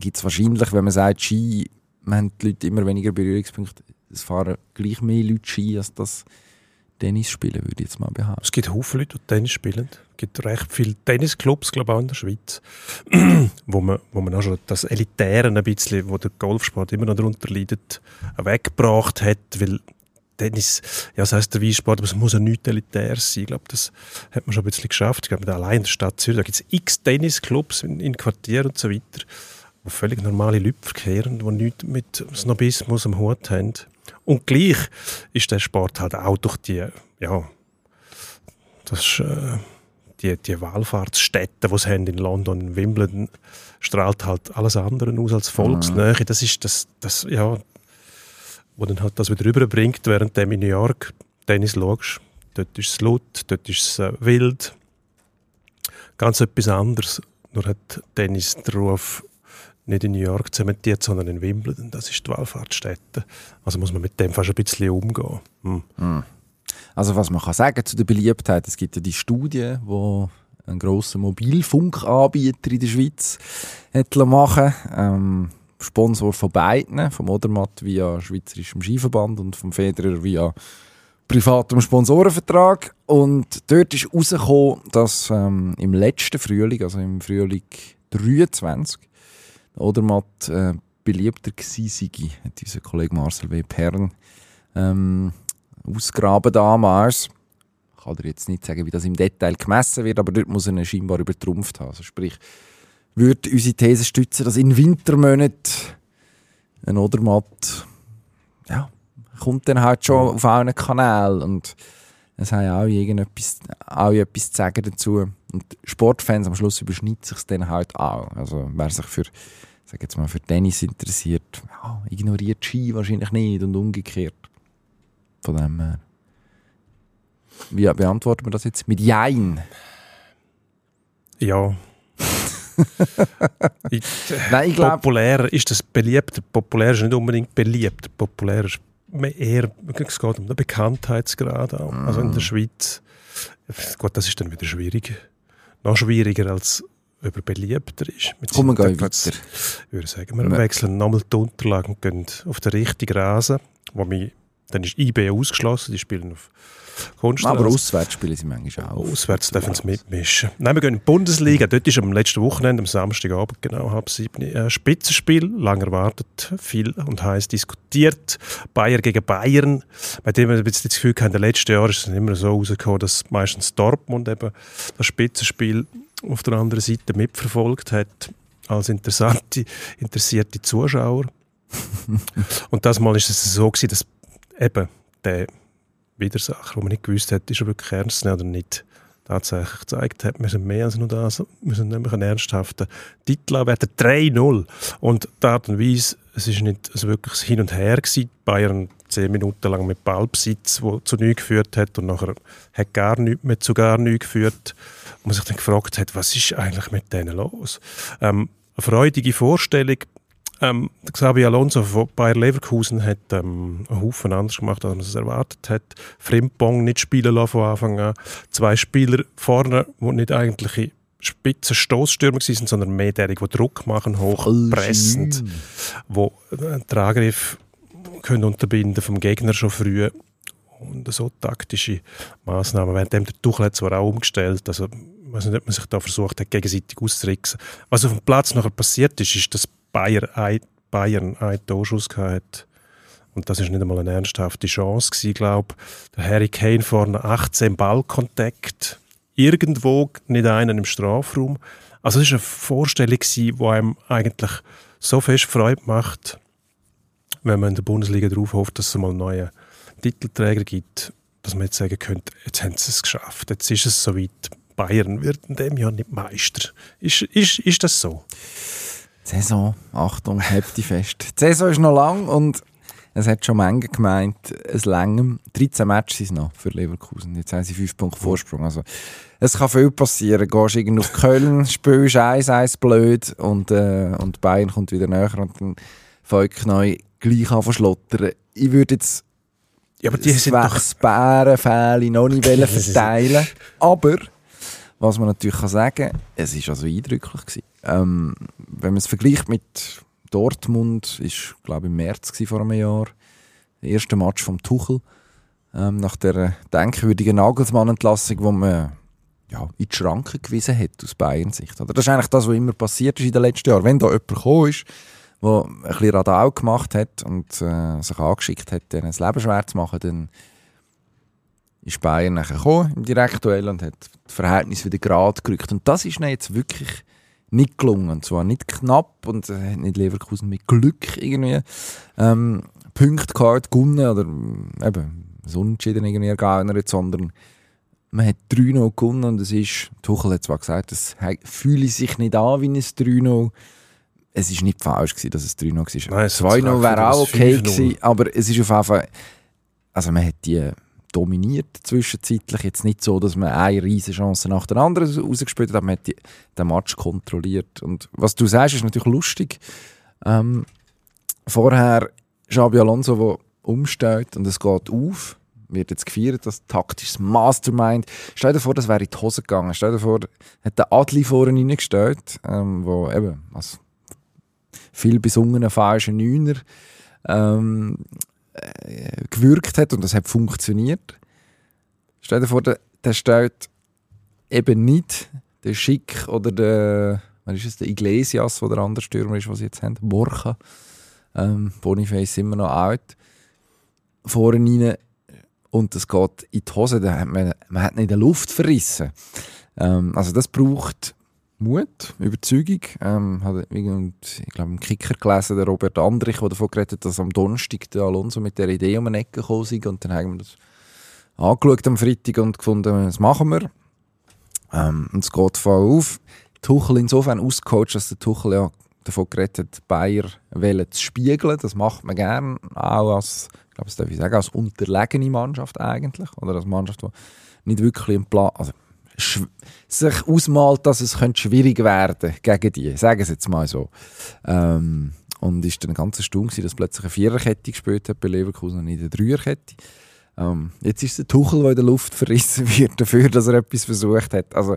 gibt es wahrscheinlich, wenn man sagt, Ski, man haben die Leute immer weniger Berührungspunkte. Es fahren gleich mehr Leute Ski, als das Tennis spielen, würde ich jetzt mal behaupten. Es gibt Haufen Leute, die Tennis spielen. Es gibt recht viele Tennisclubs, glaube ich, auch in der Schweiz, wo man, wo man auch schon das Elitäre ein bisschen, wo der Golfsport immer noch darunter leidet, weggebracht hat, weil Tennis, ja, das heisst der Weissport, aber es muss ja nicht elitär sein. Ich glaube, das hat man schon ein bisschen geschafft. Ich glaube, allein in der Stadt Zürich, da gibt es x Tennisclubs in, in Quartieren und so weiter, völlig normale Leute verkehren, die nichts mit Snobismus am Hut haben. Und gleich ist der Sport halt auch durch die, ja, das ist, äh, die, die Wallfahrtsstädte, die es haben in London, in Wimbledon, strahlt halt alles andere aus als Volksnähe. Das ist das, das, ja, wo dann halt das wieder rüberbringt, während du in New York Tennis schaust. Dort ist es laut, dort ist es äh, wild. Ganz etwas anderes. Nur hat Tennis den Ruf nicht in New York zementiert, sondern in Wimbledon. Das ist die Wallfahrtsstätte. Also muss man mit dem fast ein bisschen umgehen. Hm. Also was man kann sagen zu der Beliebtheit, es gibt ja die Studie, wo ein grosser Mobilfunkanbieter in der Schweiz hat machen ähm, Sponsor von beiden, vom Odermatt via Schweizerischem Skiverband und vom Federer via privatem Sponsorenvertrag. Und dort ist herausgekommen, dass ähm, im letzten Frühling, also im Frühling 23, der Odermatt äh, beliebter gewesen sei, hat unser Kollege Marcel W. Pern ähm, ausgraben damals. Ich kann dir jetzt nicht sagen, wie das im Detail gemessen wird, aber dort muss er ihn scheinbar übertrumpft haben. Also sprich, würde unsere These stützen, dass in Wintermonaten ein Odermatt ja, kommt dann halt schon auf allen Kanälen und es haben auch irgendetwas, auch etwas zu sagen dazu. Und Sportfans am Schluss überschneidet sich dann halt auch. Also wer sich für, sag jetzt mal, für Tennis interessiert, ja, ignoriert Ski wahrscheinlich nicht und umgekehrt. Von dem her. Wie beantworten wir das jetzt? Mit Jein. Ja. ich, Nein, ich glaube, populär ist das beliebt. Populär ist nicht unbedingt beliebt. Populär ist eher, es geht um den Bekanntheitsgrad auch. Also in der Schweiz, gut, das ist dann wieder schwierig. Noch schwieriger als ob er beliebter ist. Mit komm, wir gehen weiter. Ich würde sagen, wir Ja. wechseln nochmal die Unterlagen und gehen auf den richtigen Rasen, wo mich, dann ist IB ausgeschlossen, die spielen auf Kunstrasen. Aber auswärts spielen sie manchmal auch. Auswärts dürfen sie mitmischen. Nein, wir gehen in die Bundesliga. Dort ist am letzten Wochenende, am Samstagabend, genau halb sieben, ein Spitzenspiel. Lang erwartet, viel und heiß diskutiert. Bayern gegen Bayern. Bei dem wir das Gefühl haben, in den letzten Jahren ist es immer so rausgekommen, dass meistens Dortmund eben das Spitzenspiel auf der anderen Seite mitverfolgt hat als interessante, interessierte Zuschauer. und das Mal ist es so gewesen, dass eben der Widersacher, wo man nicht gewusst hat, ist er wirklich ernst oder nicht, tatsächlich gezeigt hat, wir sind mehr als nur das, wir sind nämlich einen ernsthaften Titel anwerten, 3-0. Und die Art und Weise, es ist nicht ein wirkliches Hin und Her gewesen. Bayern zehn Minuten lang mit Ballbesitz, wo zu nichts geführt hat und nachher hat gar nichts mehr zu gar nichts geführt. Und man sich dann gefragt hat, was ist eigentlich mit denen los? Ähm, eine freudige Vorstellung, ähm, Xabi Alonso von Bayer Leverkusen hat ähm, einen Haufen anders gemacht, als man es erwartet hat. Frimpong nicht spielen lassen von Anfang an. Zwei Spieler vorne, die nicht eigentliche spitze Stoßstürmer sind, sondern mehr derige, die Druck machen, hochpressend, wo äh, den Angriff können unterbinden vom Gegner schon früh und so taktische Maßnahmen. Währenddem der Tuchel hat zwar auch umgestellt, also ich weiß nicht, ob man sich da versucht hat, gegenseitig auszutricksen. Was auf dem Platz nachher passiert ist, ist, dass Bayern, Bayern einen Torschuss hat. Und das ist nicht einmal eine ernsthafte Chance gewesen, glaube Der Harry Kane vorne 18 Ballkontakt. Irgendwo nicht einen im Strafraum. Also es war eine Vorstellung, die einem eigentlich so fest Freude macht, wenn man in der Bundesliga darauf hofft, dass es mal neuen Titelträger gibt, dass man jetzt sagen könnte, jetzt haben sie es geschafft, jetzt ist es soweit. Bayern wird in dem Jahr nicht Meister. Ist, ist, ist das so? Saison, Achtung, habt die fest. Die Saison ist noch lang und es hat schon Menge gemeint, es längem. 13 Matches sind noch für Leverkusen. Jetzt haben sie 5 Punkte Vorsprung. Also, es kann viel passieren. Gehst irgendwie auf Köln, spielst 1-1 blöd und, äh, und Bayern kommt wieder näher und dann fängt neu gleich an zu schlottern. Ich würde jetzt Ja, aber die sind Bärenfähle noch nicht verteilen. Aber, was man natürlich kann sagen es war also eindrücklich. Gewesen. Ähm, wenn man es vergleicht mit Dortmund, ist glaube im März vor einem Jahr, der erste Match vom Tuchel, ähm, nach der denkwürdigen Nagelsmann-Entlassung, wo man ja, in die Schranken gewiesen hat aus Bayern-Sicht. Oder? Das ist eigentlich das, was immer passiert ist in den letzten Jahren. Wenn da jemand gekommen ist, der ein bisschen Radau gemacht hat und äh, sich angeschickt hat, denen das Leben schwer zu machen, dann ist Bayern nachher gekommen im Direktduell und hat das Verhältnis wieder gerade gerückt. Und das ist jetzt wirklich nicht gelungen. Und zwar nicht knapp und äh, hat nicht Leverkusen mit Glück irgendwie ähm, Punkte gehabt, gewonnen oder äh, eben so unentschieden irgendwie ergaunert, sondern man hat 3-0 gewonnen und es ist, Tuchel hat zwar gesagt, es fühle sich nicht an wie ein 3-0, es ist nicht falsch gewesen, dass es 3-0 war. Nein, es hat 2-0 sich wäre auch okay 5-0. gewesen, aber es ist auf jeden Fall, also man hat die dominiert zwischenzeitlich, jetzt nicht so, dass man eine riesige Chance nach der anderen rausgespielt hat, aber man hat die, den Match kontrolliert und was du sagst, ist natürlich lustig. Ähm, vorher Xabi Alonso, der umstellt und es geht auf, wird jetzt gefeiert, das taktisches Mastermind. Stell dir vor, das wäre in die Hose gegangen. Stell dir vor, hat der Adli vorne reingestellt, ähm, wo eben als viel besungenen falschen Neuner ähm, äh, gewirkt hat und das hat funktioniert. Stell dir vor, der, der stellt eben nicht den Schick oder der, wer ist es, der Iglesias, der der andere Stürmer ist, was sie jetzt haben, Borja, ähm, Boniface immer noch alt, vorne rein und das geht in die Hose, da hat man, man hat nicht der Luft verrissen. Ähm, also das braucht Mut, Überzeugung. Ähm, hat ich glaube, im Kicker gelesen, der Robert Andrich, der davon geredet hat, dass am Donnerstag der Alonso mit der Idee um eine Ecke gekommen ist. Und dann haben wir das angeschaut am Freitag und gefunden, das machen wir. Ähm, und es geht voll auf. Tuchel insofern ausgecoacht, dass der Tuchel ja davon geredet hat, Bayer zu spiegeln. Das macht man gerne, auch als, ich glaube, das darf ich sagen, als unterlegene Mannschaft eigentlich. Oder als Mannschaft, die nicht wirklich im Plan, also sich ausmalt, dass es könnte schwierig werden gegen die. Sagen Sie jetzt mal so. Ähm, und ist dann ganz erstaunt dass plötzlich eine Viererkette gespielt hat bei Leverkusen und nicht eine Dreierkette. Ähm, jetzt ist der Tuchel, der in der Luft verrissen wird dafür, dass er etwas versucht hat. Also,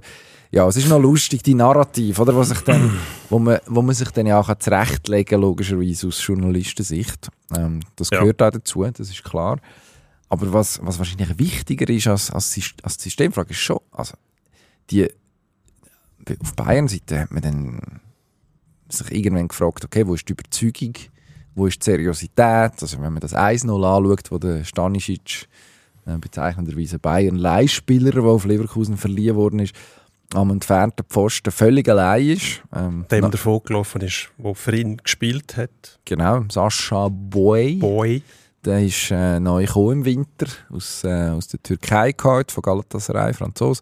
ja, es ist noch lustig, die Narrativ, oder, was sich dann, wo, man, wo man sich dann ja auch zurechtlegen kann, logischerweise aus Journalistensicht. Ähm, das Ja. gehört auch dazu, das ist klar. Aber was, was wahrscheinlich wichtiger ist als, als, als die Systemfrage, ist schon, also, die, auf Bayern-Seite hat man dann sich irgendwann gefragt, okay, wo ist die Überzeugung, wo ist die Seriosität? Also wenn man das 1-0 anschaut, wo der Stanisic äh, bezeichnenderweise Bayern Leihspieler, der auf Leverkusen verliehen worden ist, am entfernten Pfosten völlig allein ist. Ähm, Dem davon gelaufen ist, der für ihn gespielt hat. genau, Sascha Boy. Boy. Der ist äh, neu gekommen im Winter aus, äh, aus der Türkei geholt, von Galatasaray, Franzos.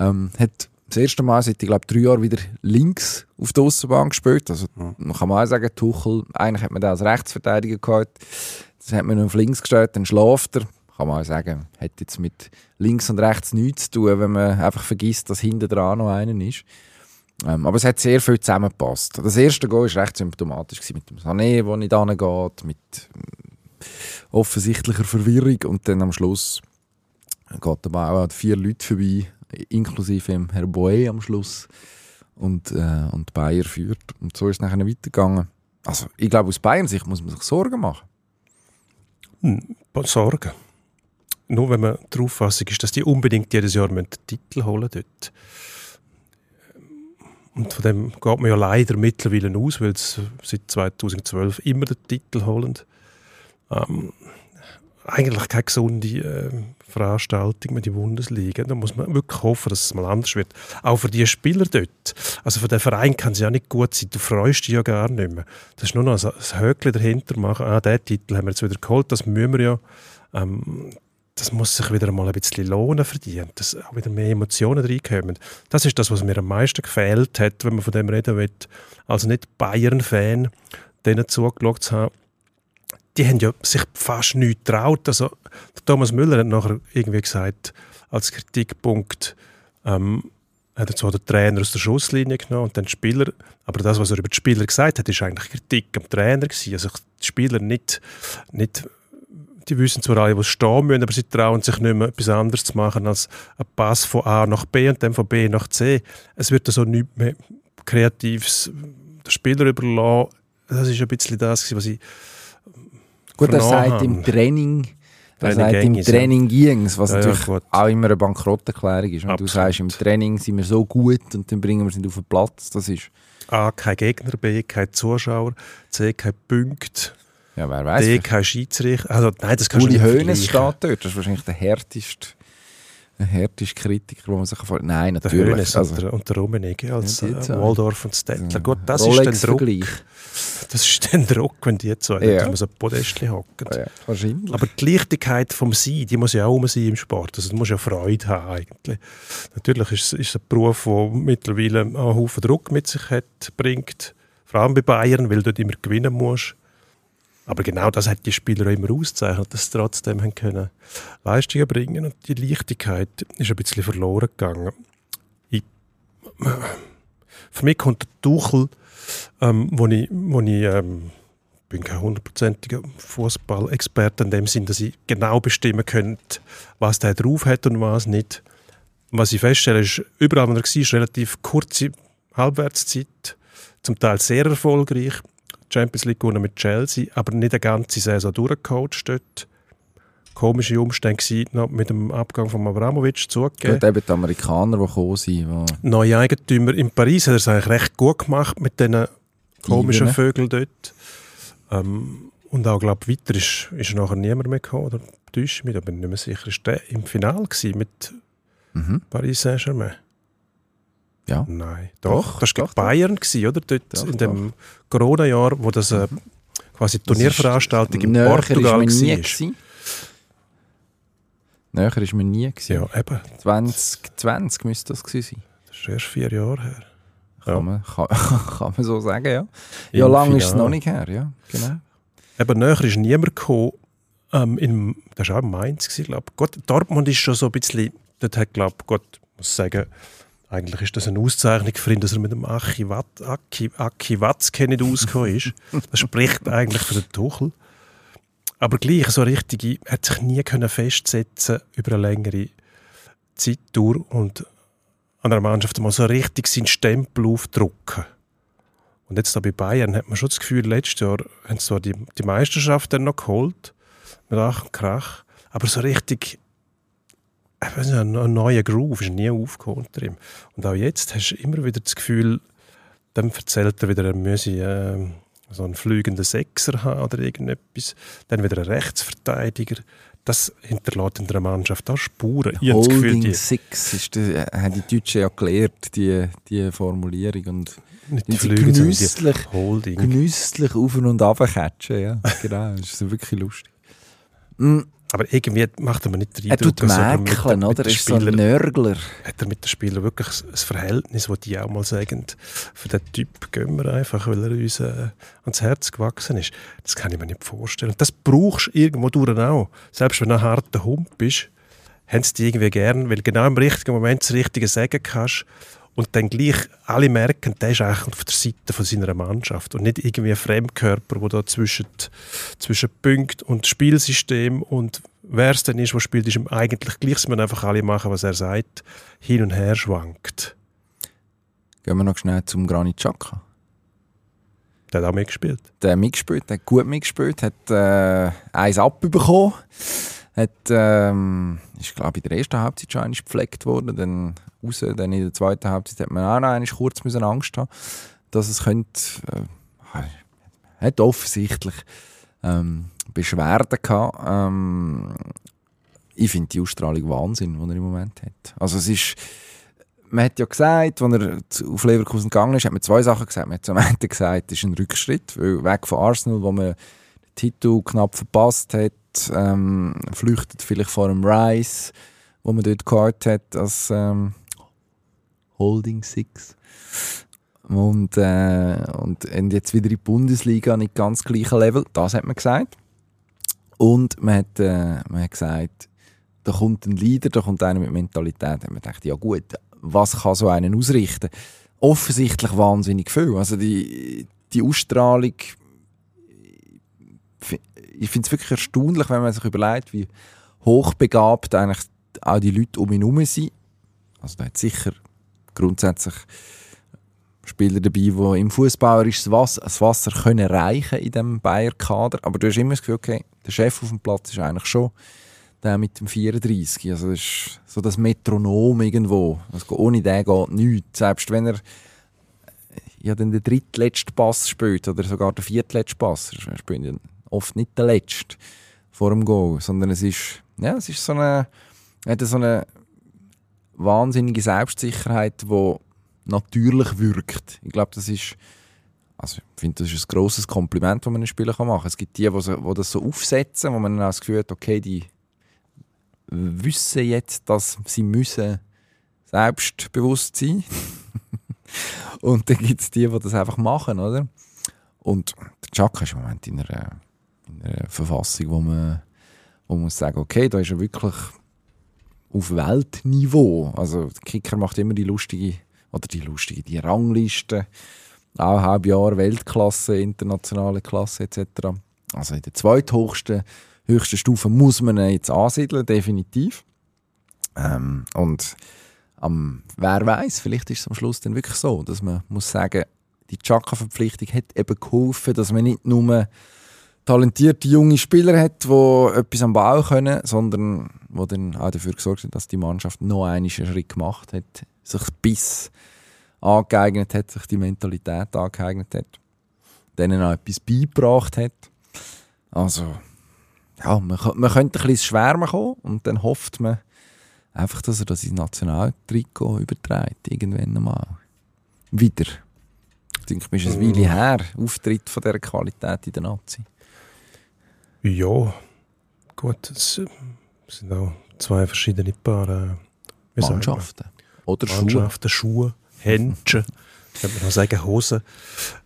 Ähm, hat das erste Mal seit, ich glaube, drei Jahren wieder links auf der Aussenbahn gespielt. Also, man kann mal sagen, Tuchel, eigentlich hat man den als Rechtsverteidiger gehabt. Das hat man auf links gestellt, dann schläft er. Kann man auch sagen, hat jetzt mit links und rechts nichts zu tun, wenn man einfach vergisst, dass hinten dran noch einer ist. Ähm, aber es hat sehr viel zusammengepasst. Das erste Goal war recht symptomatisch gewesen, mit dem Sané, der nicht angeht, mit offensichtlicher Verwirrung und dann am Schluss geht aber auch an vier Leute vorbei, inklusive dem Herr Boe am Schluss und, äh, und Bayer führt und so ist es nachher weitergegangen. Also ich glaube aus Bayern Sicht muss man sich Sorgen machen. Hm, Sorgen. Nur wenn man der Auffassung ist, dass die unbedingt jedes Jahr den Titel holen dort. Und von dem geht man ja leider mittlerweile aus, weil sie seit 2012 immer den Titel holen. Ähm, eigentlich keine gesunde äh, Veranstaltung mit die Bundesliga. Da muss man wirklich hoffen, dass es mal anders wird. Auch für die Spieler dort. Also für den Verein kann es ja nicht gut sein. Du freust dich ja gar nicht mehr. Das ist nur noch ein, Höckchen dahinter machen. Ah, den Titel haben wir jetzt wieder geholt. Das müssen wir ja. Ähm, das muss sich wieder mal ein bisschen lohnen verdienen, dass auch wieder mehr Emotionen reinkommen. Das ist das, was mir am meisten gefehlt hat, wenn man von dem reden will. Als nicht Bayern-Fan denen zugeschaut zu haben, die haben ja sich fast nichts getraut. Also, der Thomas Müller hat nachher irgendwie gesagt, als Kritikpunkt, ähm, hat zwar den Trainer aus der Schusslinie genommen und dann die Spieler, aber das, was er über die Spieler gesagt hat, ist eigentlich Kritik am Trainer gewesen. Also die Spieler nicht, nicht die wissen zwar alle, wo sie stehen müssen, aber sie trauen sich nicht mehr etwas anderes zu machen als einen Pass von A nach B und dann von B nach C. Es wird also nichts mehr Kreatives den Spieler überlassen. Das ist ein bisschen das, was ich Gut, er sagt im. Training, er sagt im ja. Training ging's, was Ja, ja, natürlich gut. auch immer eine Bankrotterklärung ist. Wenn du sagst, im Training sind wir so gut und dann bringen wir sie nicht auf den Platz, das ist, A, kein Gegner, B, kein Zuschauer, C, kein Punkt, ja, wer weiß. D, kein Schiedsrichter. Also, nein, das kannst Uli du nicht Hoeneß steht dort, das ist wahrscheinlich der härteste, der härteste Kritiker, den man sich vorstellen Nein, Der natürlich. Hoeneß also, und, der, und der Rummenigge als Ja, äh. Waldorf und Stettler. Gut, das ist dann Druck. Rolex-Vergleich. Das ist dann Druck, wenn die zwei Ja. auf so ein Podest hocken. Ja, wahrscheinlich. Aber die Leichtigkeit vom Sein, die muss ja auch sein im Sport. Also du musst ja Freude haben eigentlich. Natürlich ist ist es ein Beruf, der mittlerweile einen Haufen Druck mit sich hat, bringt. Vor allem bei Bayern, weil du dort immer gewinnen musst. Aber genau das hat die Spieler auch immer ausgezeichnet, dass sie trotzdem haben können Leistungen bringen Und die Leichtigkeit ist ein bisschen verloren gegangen. Ich, für mich kommt der Tuchel, ähm, wo ich, wo ich ähm, bin kein hundertprozentiger Fußballexperte in dem Sinn, dass ich genau bestimmen könnte, was der drauf hat und was nicht. Was ich feststelle, ist, überall, wo er war, relativ kurze Halbwertszeit, zum Teil sehr erfolgreich. Champions League gewonnen mit Chelsea, aber nicht eine ganze Saison durchgecoacht dort. Komische Umstände gewesen, mit dem Abgang von Abramovic zugegeben. Gut, eben die Amerikaner, die gekommen sind, die Neue Eigentümer in Paris hat er es eigentlich recht gut gemacht mit diesen komischen Dieben. Vögeln dort. Ähm, und auch, glaube weiter ist, ist nachher niemand mehr gekommen. Oder täusche ich mich, da bin ich nicht mehr sicher. Ist der im Finale gewesen mit Mhm. Paris Saint-Germain? Ja. Nein. Doch, Doch, das war doch, Bayern, gewesen, oder? Dort Doch, in dem Corona-Jahr, wo das äh, quasi die Turnierveranstaltung in Portugal war. Näher ist man nie gewesen. Ja, eben. 2020 müsste das gewesen sein. Das ist erst vier Jahre her. Kann, Ja. man, kann, kann man so sagen, ja. Im Ja, lange ist es noch nicht her, ja. Genau. Eben näher ist niemand gekommen. Ähm, in, das war auch in Mainz, glaube ich. Gott, Dortmund ist schon so ein bisschen, dort hat, glaube ich, Gott muss sagen, eigentlich ist das eine Auszeichnung für ihn, dass er mit dem Aki, Wat, Aki, Aki Watzke nicht ausgekommen ist. Das spricht eigentlich für den Tuchel. Aber gleich so richtig, hat sich nie können festsetzen über eine längere Zeitdauer und an einer Mannschaft mal so richtig seinen Stempel aufdrucken. Und jetzt da bei Bayern hat man schon das Gefühl, letztes Jahr haben sie zwar die, die Meisterschaft dann noch geholt, mit Ach und Krach, aber so richtig ich weiß nicht, ein neuer Groove ist nie aufgekommen unter ihm. Und auch jetzt hast du immer wieder das Gefühl, dann erzählt er wieder, er müsse ähm, so einen fliegenden Sechser haben oder irgendetwas. Dann wieder ein Rechtsverteidiger. Das hinterlässt in der Mannschaft auch Spuren. Ich das Gefühl, Holding die, Six ist das, äh, haben die Deutschen ja gelernt, die, die Formulierung. Und nicht die Flüge, genüsslich, die Holding. genüsslich auf und ab catchen, ja. Genau, das ist wirklich lustig. Aber irgendwie macht er mir nicht den Er tut dass er den- mäkeln, oder? Er ist so ein Nörgler. hat er mit den Spielern wirklich ein Verhältnis, wo die auch mal sagen, für den Typ gehen wir einfach, weil er uns äh, ans Herz gewachsen ist. Das kann ich mir nicht vorstellen. Und das brauchst du irgendwo durch auch. Selbst wenn du ein harter Hund bist, haben sie dich irgendwie gern, weil genau im richtigen Moment das Richtige sagen kannst und dann gleich alle merken, der ist eigentlich auf der Seite von seiner Mannschaft und nicht irgendwie ein Fremdkörper, der da zwischen, zwischen Punkt und Spielsystem und wer es denn ist, was spielt, ist ihm eigentlich gleich, müssen einfach alle machen, was er sagt, hin und her schwankt. Gehen wir noch schnell zum Granit Xhaka. Der hat auch mitgespielt. Der hat mitgespielt, der hat gut mitgespielt, hat äh, eins abbekommen. Hat, ähm, ist, glaube ich, in der ersten Halbzeit schon gepflegt worden, dann raus, dann in der zweiten Halbzeit hat man auch noch einmal kurz müssen Angst haben, dass es könnte, äh, hat offensichtlich ähm, Beschwerden gehabt. Ähm, ich finde die Ausstrahlung Wahnsinn, die er im Moment hat. Also es ist, man hat ja gesagt, als er auf Leverkusen gegangen ist, hat man zwei Sachen gesagt. Man hat zum einen gesagt, es ist ein Rückschritt, weil weg von Arsenal, wo man den Titel knapp verpasst hat, ähm, flüchtet vielleicht vor dem Rice, wo man dort gehabt hat als ähm, Holding Six. Und, äh, und, und jetzt wieder in die Bundesliga nicht ganz gleichen Level. Das hat man gesagt. Und man hat, äh, man hat gesagt, da kommt ein Leader, da kommt einer mit Mentalität. Hat man gedacht, ja gut, was kann so einen ausrichten? Offensichtlich wahnsinnig viel. Also die, die Ausstrahlung, ich finde es wirklich erstaunlich, wenn man sich überlegt, wie hochbegabt eigentlich auch die Leute um ihn herum sind. Also da hat sicher grundsätzlich Spieler dabei, die im fußballerisches Wasser, das Wasser können reichen in diesem Bayer-Kader. Aber du hast immer das Gefühl, okay, der Chef auf dem Platz ist eigentlich schon der mit dem 34. Also das ist so das Metronom irgendwo. Also ohne den geht nichts. Selbst wenn er ja dann den drittletzten Pass spielt oder sogar den viertletzten Pass. Er spielt oft nicht den letzten vor dem Goal, sondern es ist, ja, es ist so eine, hat so eine wahnsinnige Selbstsicherheit, die natürlich wirkt. Ich glaube, das ist, also ich finde, das ist ein grosses Kompliment, das man einem Spieler machen kann. Es gibt die, die, das so aufsetzen, wo man dann das Gefühl hat, okay, die wissen jetzt, dass sie müssen selbstbewusst sein Und dann gibt es die, die das einfach machen, oder? Und der Chaka ist im Moment in einer, in einer Verfassung, wo man, wo man muss okay, da ist er wirklich auf Weltniveau. Also der Kicker macht immer die lustige, oder die lustige, die Rangliste, auch Halbjahr Weltklasse, internationale Klasse etc. Also in der zweithöchsten höchsten Stufe muss man ihn jetzt ansiedeln, definitiv. Ähm, und am, wer weiß, vielleicht ist es am Schluss dann wirklich so, dass man muss sagen, die Chaka-Verpflichtung hat eben geholfen, dass man nicht nur talentierte junge Spieler hat, die etwas am Bau können, sondern wo dann auch dafür gesorgt hat, dass die Mannschaft noch einen Schritt gemacht hat, sich Biss angeeignet hat, sich die Mentalität angeeignet hat, denen auch etwas beigebracht hat. Also, ja, man, man könnte ein bisschen ins Schwärmen kommen und dann hofft man einfach, dass er das ins Nationaltrikot überträgt, irgendwann einmal. Wieder. Ich denke, es ist ein Weile her, Auftritt von dieser Qualität in der Nazi. Ja, gut, es sind auch zwei verschiedene Paar äh? Mannschaften. Oder Schuhe. Mannschaften, Schuhe. Händchen, könnte man auch sagen Hosen.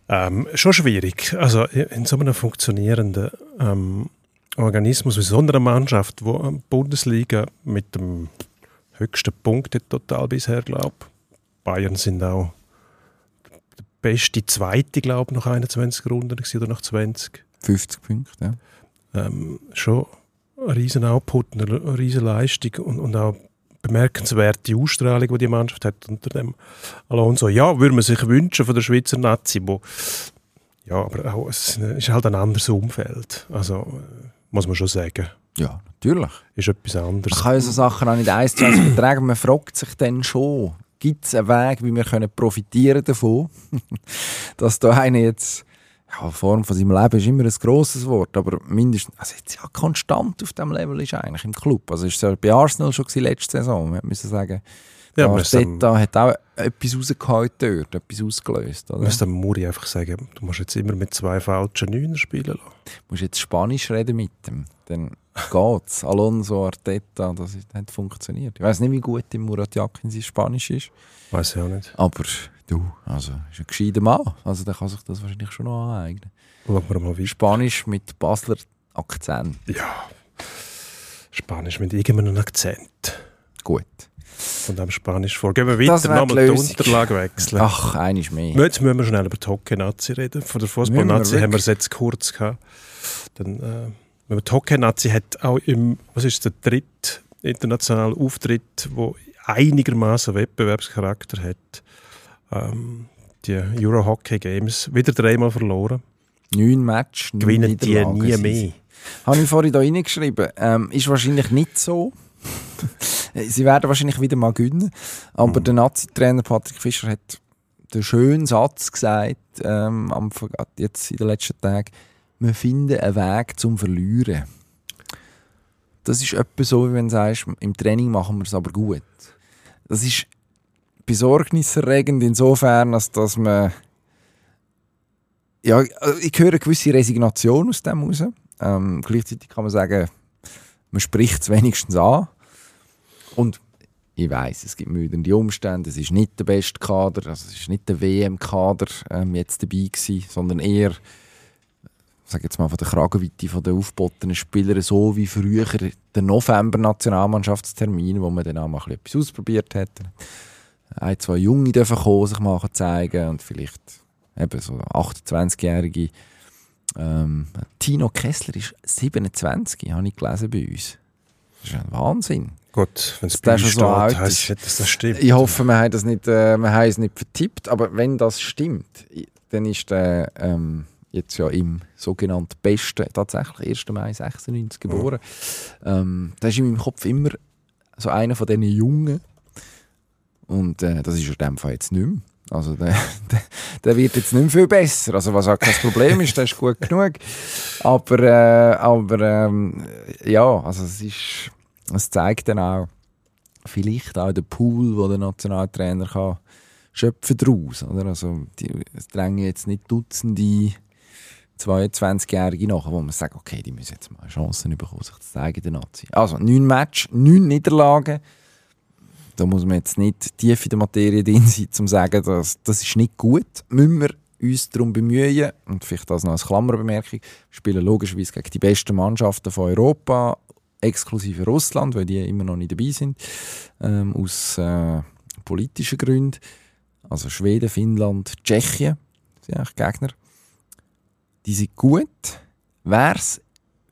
Ähm, schon schwierig. Also in so einem funktionierenden ähm, Organismus wie so einer Mannschaft, wo die Bundesliga mit dem höchsten Punkt total bisher, glaube Bayern sind auch der beste Zweite, glaube ich, nach 21 Runden oder nach 20. 50 Punkte, ja. Ähm, schon ein riesen Output, eine riesen Leistung und, und auch bemerkenswerte Ausstrahlung, die die Mannschaft hat unter dem Alonso. Ja, würde man sich wünschen von der Schweizer Nazi, wo ja, aber auch, es ist halt ein anderes Umfeld. Also, äh, muss man schon sagen. Ja, natürlich. Ist etwas anderes. Man kann so Sachen auch nicht eins zu eins übertragen. Man fragt sich dann schon, gibt es einen Weg, wie wir können profitieren davon, dass da einer jetzt ja, Form von seinem Leben ist immer ein grosses Wort, aber mindestens, also jetzt ja konstant auf dem Level ist eigentlich im Club. Also ist es ja bei Arsenal schon gewesen, letzte Saison, wir müssen sagen, Ja, Arteta hat auch etwas rausgehauen dort, etwas ausgelöst. Oder? Dem Muri einfach sagen, du musst jetzt immer mit zwei falschen Neuner spielen lassen. Du musst jetzt Spanisch reden mit ihm, dann geht's. Alonso, Arteta, das hat funktioniert. Ich weiß nicht, wie gut im Murat Yakin sein Spanisch ist, Weiß ich auch nicht. aber du, also ist ein gescheiter Mann, also der kann sich das wahrscheinlich schon noch aneignen. Schauen wir mal wie. Spanisch mit Basler Akzent, Ja. Spanisch mit irgendeinem Akzent. gut. Von dem Spanisch vor. Gehen wir weiter, nochmal die. Unterlage wechseln. Ach, eines mehr. Jetzt müssen wir schnell über die Hockey-Nazi reden. Von der Fußball-Nazi haben wir es jetzt kurz gehabt. Dann, äh, wenn man die Hockey-Nazi hat auch im, was ist der dritte internationale Auftritt, wo einigermaßen Wettbewerbscharakter hat. Ähm, die Euro Hockey Games wieder dreimal verloren. Neun Match, neun Gewinnen die nie mehr. Habe ich vorhin da reingeschrieben. Ähm, ist wahrscheinlich nicht so. Sie werden wahrscheinlich wieder mal gewinnen. Aber Mhm. der Nazi-Trainer Patrick Fischer hat den schönen Satz gesagt, ähm, am, jetzt in den letzten Tagen, wir finden einen Weg zum Verlieren. Das ist etwa so, wie wenn du sagst, im Training machen wir es aber gut. Das ist besorgniserregend insofern, als dass man ja, ich höre eine gewisse Resignation aus dem raus. Ähm, gleichzeitig kann man sagen, man spricht es wenigstens an. Und ich weiß, es gibt müdende Umstände. Es ist nicht der beste Kader, also es ist nicht der WM-Kader ähm, jetzt dabei gewesen, sondern eher, sage jetzt mal von der Kragenweite von den aufgebotenen Spielern, so wie früher der November-Nationalmannschaftstermin, wo man dann auch mal ein bisschen etwas ausprobiert hat. Ein, zwei Junge dürfen kommen, sich mal zeigen und vielleicht eben so 28-jährige ähm, Tino Kessler ist 27, habe ich gelesen bei uns. Das ist ein Wahnsinn. Gut, wenn es bei uns so alt heisst ist. dass das stimmt. Ich hoffe, wir haben, das nicht, äh, wir haben es nicht vertippt, aber wenn das stimmt, dann ist der ähm, jetzt ja im sogenannten Besten, tatsächlich 1. Mai 96 geboren. Ähm, das ist in meinem Kopf immer so einer von diesen Jungen. Und äh, das ist in dem Fall jetzt nicht mehr. Also der, der, wird jetzt nicht mehr viel besser. Also was auch kein Problem ist, der ist gut genug. Aber, äh, aber ähm, ja, also es ist, es zeigt dann auch vielleicht auch der Pool, wo der Nationaltrainer kann schöpfen daraus. Oder? Also die, es drängen jetzt nicht Dutzende 22-Jährige nach, wo man sagt, okay, die müssen jetzt mal Chancen bekommen, sich zu zeigen, der Nazi. Also, neun Match, neun Niederlagen. Da muss man jetzt nicht tief in der Materie drin sein, um zu sagen, dass, das ist nicht gut. Müssen wir uns darum bemühen, und vielleicht das noch als Klammerbemerkung, spielen logischerweise gegen die besten Mannschaften von Europa, exklusive Russland, weil die immer noch nicht dabei sind, ähm, aus äh, politischen Gründen. Also Schweden, Finnland, Tschechien sind eigentlich Gegner. Die sind gut. Wäre es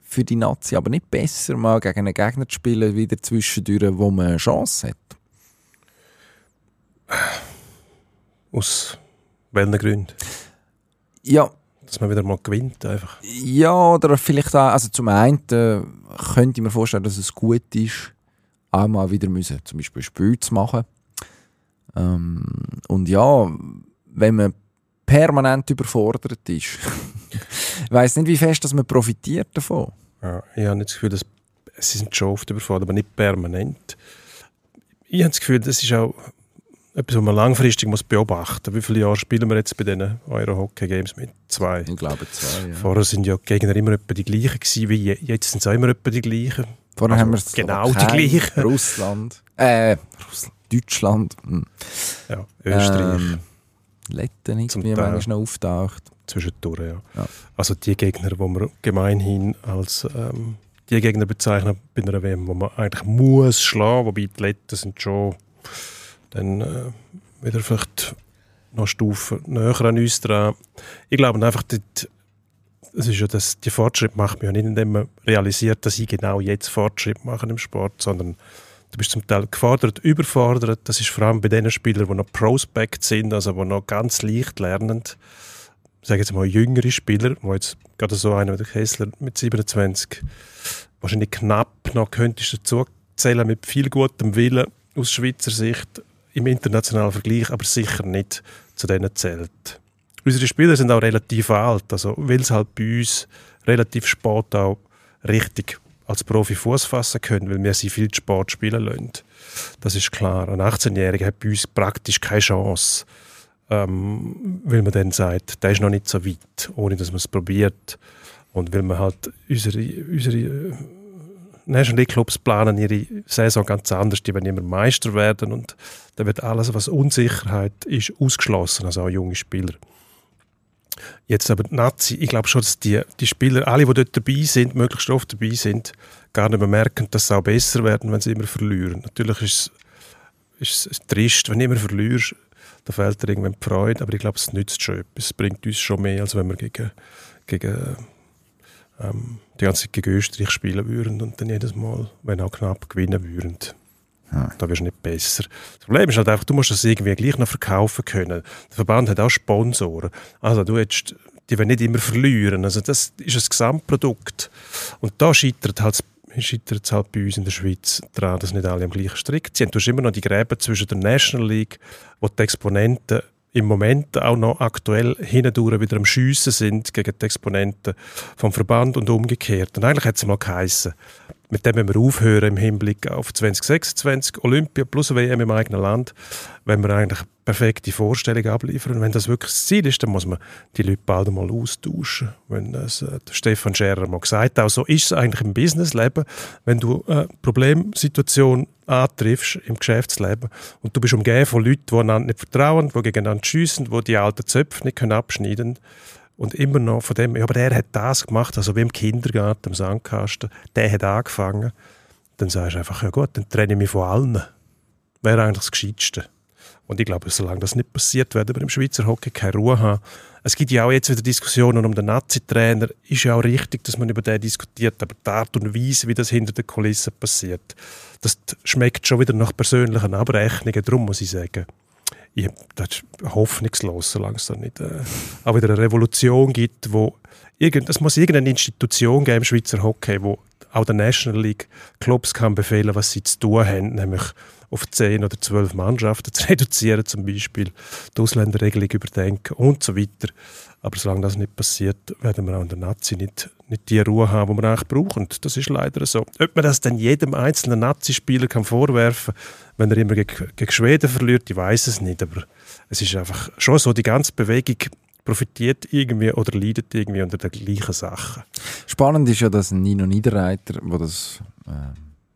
für die Nazi aber nicht besser, mal gegen einen Gegner zu spielen, wieder zwischendurch, wo man eine Chance hat? Aus welchen Gründen? Ja, Dass man wieder mal gewinnt einfach. Ja, oder vielleicht auch, also zum einen äh, könnte ich mir vorstellen, dass es gut ist, auch mal wieder müssen, zum Beispiel ein Spiel zu machen. Ähm, und ja, wenn man permanent überfordert ist, ich weiss nicht, wie fest dass man profitiert davon. Ja, ich habe nicht das Gefühl, dass sie sind schon oft überfordert, aber nicht permanent. Ich habe das Gefühl, das ist auch etwas, was man langfristig muss beobachten muss. Wie viele Jahre spielen wir jetzt bei diesen Euro-Hockey-Games mit? Zwei. Ich glaube zwei, ja. Vorher sind ja die Gegner immer etwa die gleichen gewesen, wie je- jetzt sind es auch immer etwa die gleichen. Vorher also haben wir genau die gleichen. Russland, äh, Russland, Deutschland. Hm. Ja, Österreich Ähm, Letten irgendwie manchmal noch auftaucht. zwischendurch, ja. Ja. Also die Gegner, die man gemeinhin als ähm, die Gegner bezeichnen bei einer WM, wo man eigentlich muss schlagen, wobei die Letten sind schon dann äh, wieder vielleicht noch Stufen näher an uns dran. Ich glaube einfach, es ist ja das, die Fortschritt macht man ja nicht, indem man realisiert, dass ich genau jetzt Fortschritt mache im Sport, sondern du bist zum Teil gefordert, überfordert. Das ist vor allem bei den Spielern, die noch Prospect sind, also die noch ganz leicht lernen. Ich sage jetzt mal jüngere Spieler, wo jetzt gerade so einer wie der Kessler mit 27 wahrscheinlich knapp noch könntest dazu zählen mit viel gutem Willen aus Schweizer Sicht im internationalen Vergleich, aber sicher nicht zu denen zählt. Unsere Spieler sind auch relativ alt, also weil sie halt bei uns relativ spät auch richtig als Profi Fuß fassen können, weil wir sie viel spät spielen lassen. Das ist klar. Ein 18-Jähriger hat bei uns praktisch keine Chance, ähm, weil man dann sagt, der ist noch nicht so weit, ohne dass man es probiert. Und weil man halt unsere, unsere National League Clubs planen ihre Saison ganz anders, die werden immer Meister werden und da wird alles, was Unsicherheit ist, ausgeschlossen, also auch junge Spieler. Jetzt aber die Nazi, ich glaube schon, dass die, die Spieler, alle, die dort dabei sind, möglichst oft dabei sind, gar nicht mehr merken, dass sie auch besser werden, wenn sie immer verlieren. Natürlich ist es, ist es trist, wenn du immer verlierst, da fehlt dir irgendwann die Freude, aber ich glaube, es nützt schon etwas. Es bringt uns schon mehr, als wenn wir gegen, gegen ähm, die ganze Zeit gegen Österreich spielen würden und dann jedes Mal, wenn auch knapp, gewinnen würden. Ja. Da wirst du nicht besser. Das Problem ist halt einfach, du musst das irgendwie gleich noch verkaufen können. Der Verband hat auch Sponsoren. Also du hättest, die werden nicht immer verlieren. Also das ist ein Gesamtprodukt. Und da scheitert halt scheitert es halt bei uns in der Schweiz daran, dass nicht alle am gleichen Strick sind. Du hast immer noch die Gräben zwischen der National League, wo die Exponenten im Moment auch noch aktuell hindurch wieder am Schiessen sind gegen die Exponenten vom Verband und umgekehrt. Und eigentlich hat es mal geheissen, mit dem müssen wir aufhören im Hinblick auf 2026 Olympia plus WM im eigenen Land, wenn wir eigentlich perfekte Vorstellungen abliefern. Und wenn das wirklich das Ziel ist, dann muss man die Leute bald einmal austauschen. Wenn das äh, Stefan Scherer mal gesagt hat, so ist es eigentlich im Businessleben, wenn du eine Problemsituation antriffst im Geschäftsleben und du bist umgeben von Leuten, die einander nicht vertrauen, die gegeneinander schiessen, die die alten Zöpfe nicht können abschneiden und immer noch von dem, ja, aber der hat das gemacht, also wie im Kindergarten, im Sandkasten, der hat angefangen, dann sagst du einfach, ja gut, dann trenne ich mich von allen. Wäre eigentlich das Gescheitste. Und ich glaube, solange das nicht passiert, werden wir im Schweizer Hockey keine Ruhe haben. Es gibt ja auch jetzt wieder Diskussionen um den Nazi-Trainer. Ist ja auch richtig, dass man über den diskutiert, aber die Art und Weise, wie das hinter den Kulissen passiert, das schmeckt schon wieder nach persönlichen Abrechnungen. Darum muss ich sagen, ich, das ist hoffnungslos, solange es da nicht äh, auch wieder eine Revolution gibt, wo irgend, es muss irgendeine Institution geben im Schweizer Hockey, wo auch der National League Clubs kann befehlen, was sie zu tun haben, nämlich auf 10 oder 12 Mannschaften zu reduzieren, zum Beispiel die Ausländerregelung überdenken und so weiter. Aber solange das nicht passiert, werden wir auch in der Nazi nicht, nicht die Ruhe haben, die wir eigentlich brauchen. Das ist leider so. Ob man das dann jedem einzelnen Nazi-Spieler kann vorwerfen wenn er immer gegen, gegen Schweden verliert, ich weiß es nicht. Aber es ist einfach schon so, die ganze Bewegung profitiert irgendwie oder leidet irgendwie unter den gleichen Sachen. Spannend ist ja, dass Nino Niederreiter, der das äh,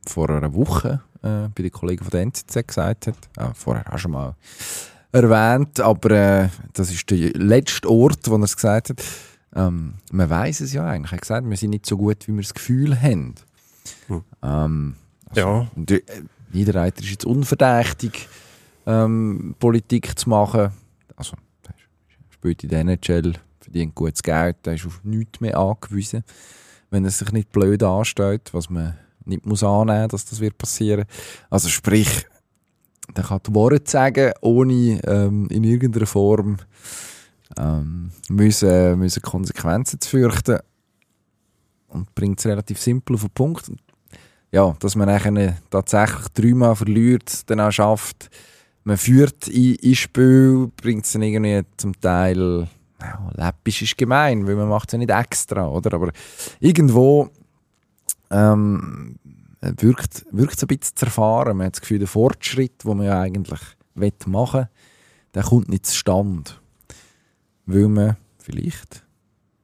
vor einer Woche äh, bei den Kollegen von der NZZ gesagt hat, äh, vorher auch schon mal erwähnt, aber äh, das ist der letzte Ort, wo er es gesagt hat. Ähm, man weiß es ja eigentlich. Er hat gesagt, wir sind nicht so gut, wie wir das Gefühl haben. Hm. Ähm, also, Ja. äh, Niederreiter ist jetzt unverdächtig, ähm, Politik zu machen. Also, er spielt in der NHL, verdient gutes Geld, er ist auf nichts mehr angewiesen, wenn er sich nicht blöd anstellt, was man nicht muss annehmen, dass das wird passieren. Also sprich, der kann die Worte sagen, ohne ähm, in irgendeiner Form ähm, müssen, müssen Konsequenzen zu fürchten und bringt es relativ simpel auf den Punkt. Ja, dass man nachher tatsächlich dreimal verliert, dann auch schafft, man führt in, ins Spiel, bringt es dann irgendwie zum Teil, ja, läppisch ist gemein, weil man macht es ja nicht extra, oder? Aber irgendwo ähm, wirkt, wirkt es ein bisschen zu erfahren. Man hat das Gefühl, der Fortschritt, den man ja eigentlich machen will, der kommt nicht zustande. Weil man vielleicht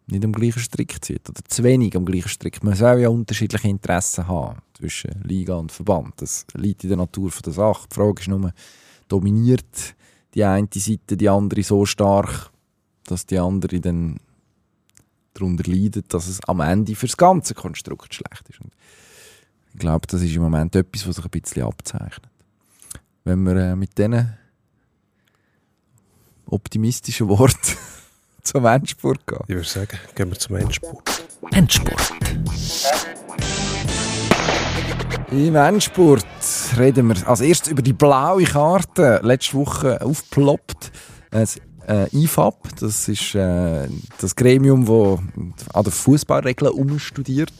nicht am gleichen Strick zieht oder zu wenig am gleichen Strick. Man soll ja unterschiedliche Interessen haben zwischen Liga und Verband. Das liegt in der Natur der Sache. Die Frage ist nur, dominiert die eine Seite die andere so stark, dass die andere dann darunter leidet, dass es am Ende für das ganze Konstrukt schlecht ist. Und ich glaube, das ist im Moment etwas, was sich ein bisschen abzeichnet. Wenn wir äh, mit diesen optimistischen Worten zum Endspurt gehen. Ich würde sagen, gehen wir zum Endspurt. Endspurt. Im Endspurt reden wir als erstes über die blaue Karte. Letzte Woche aufgeploppt. Das äh, IFAB, das ist äh, das Gremium, das an den Fußballregeln umstudiert.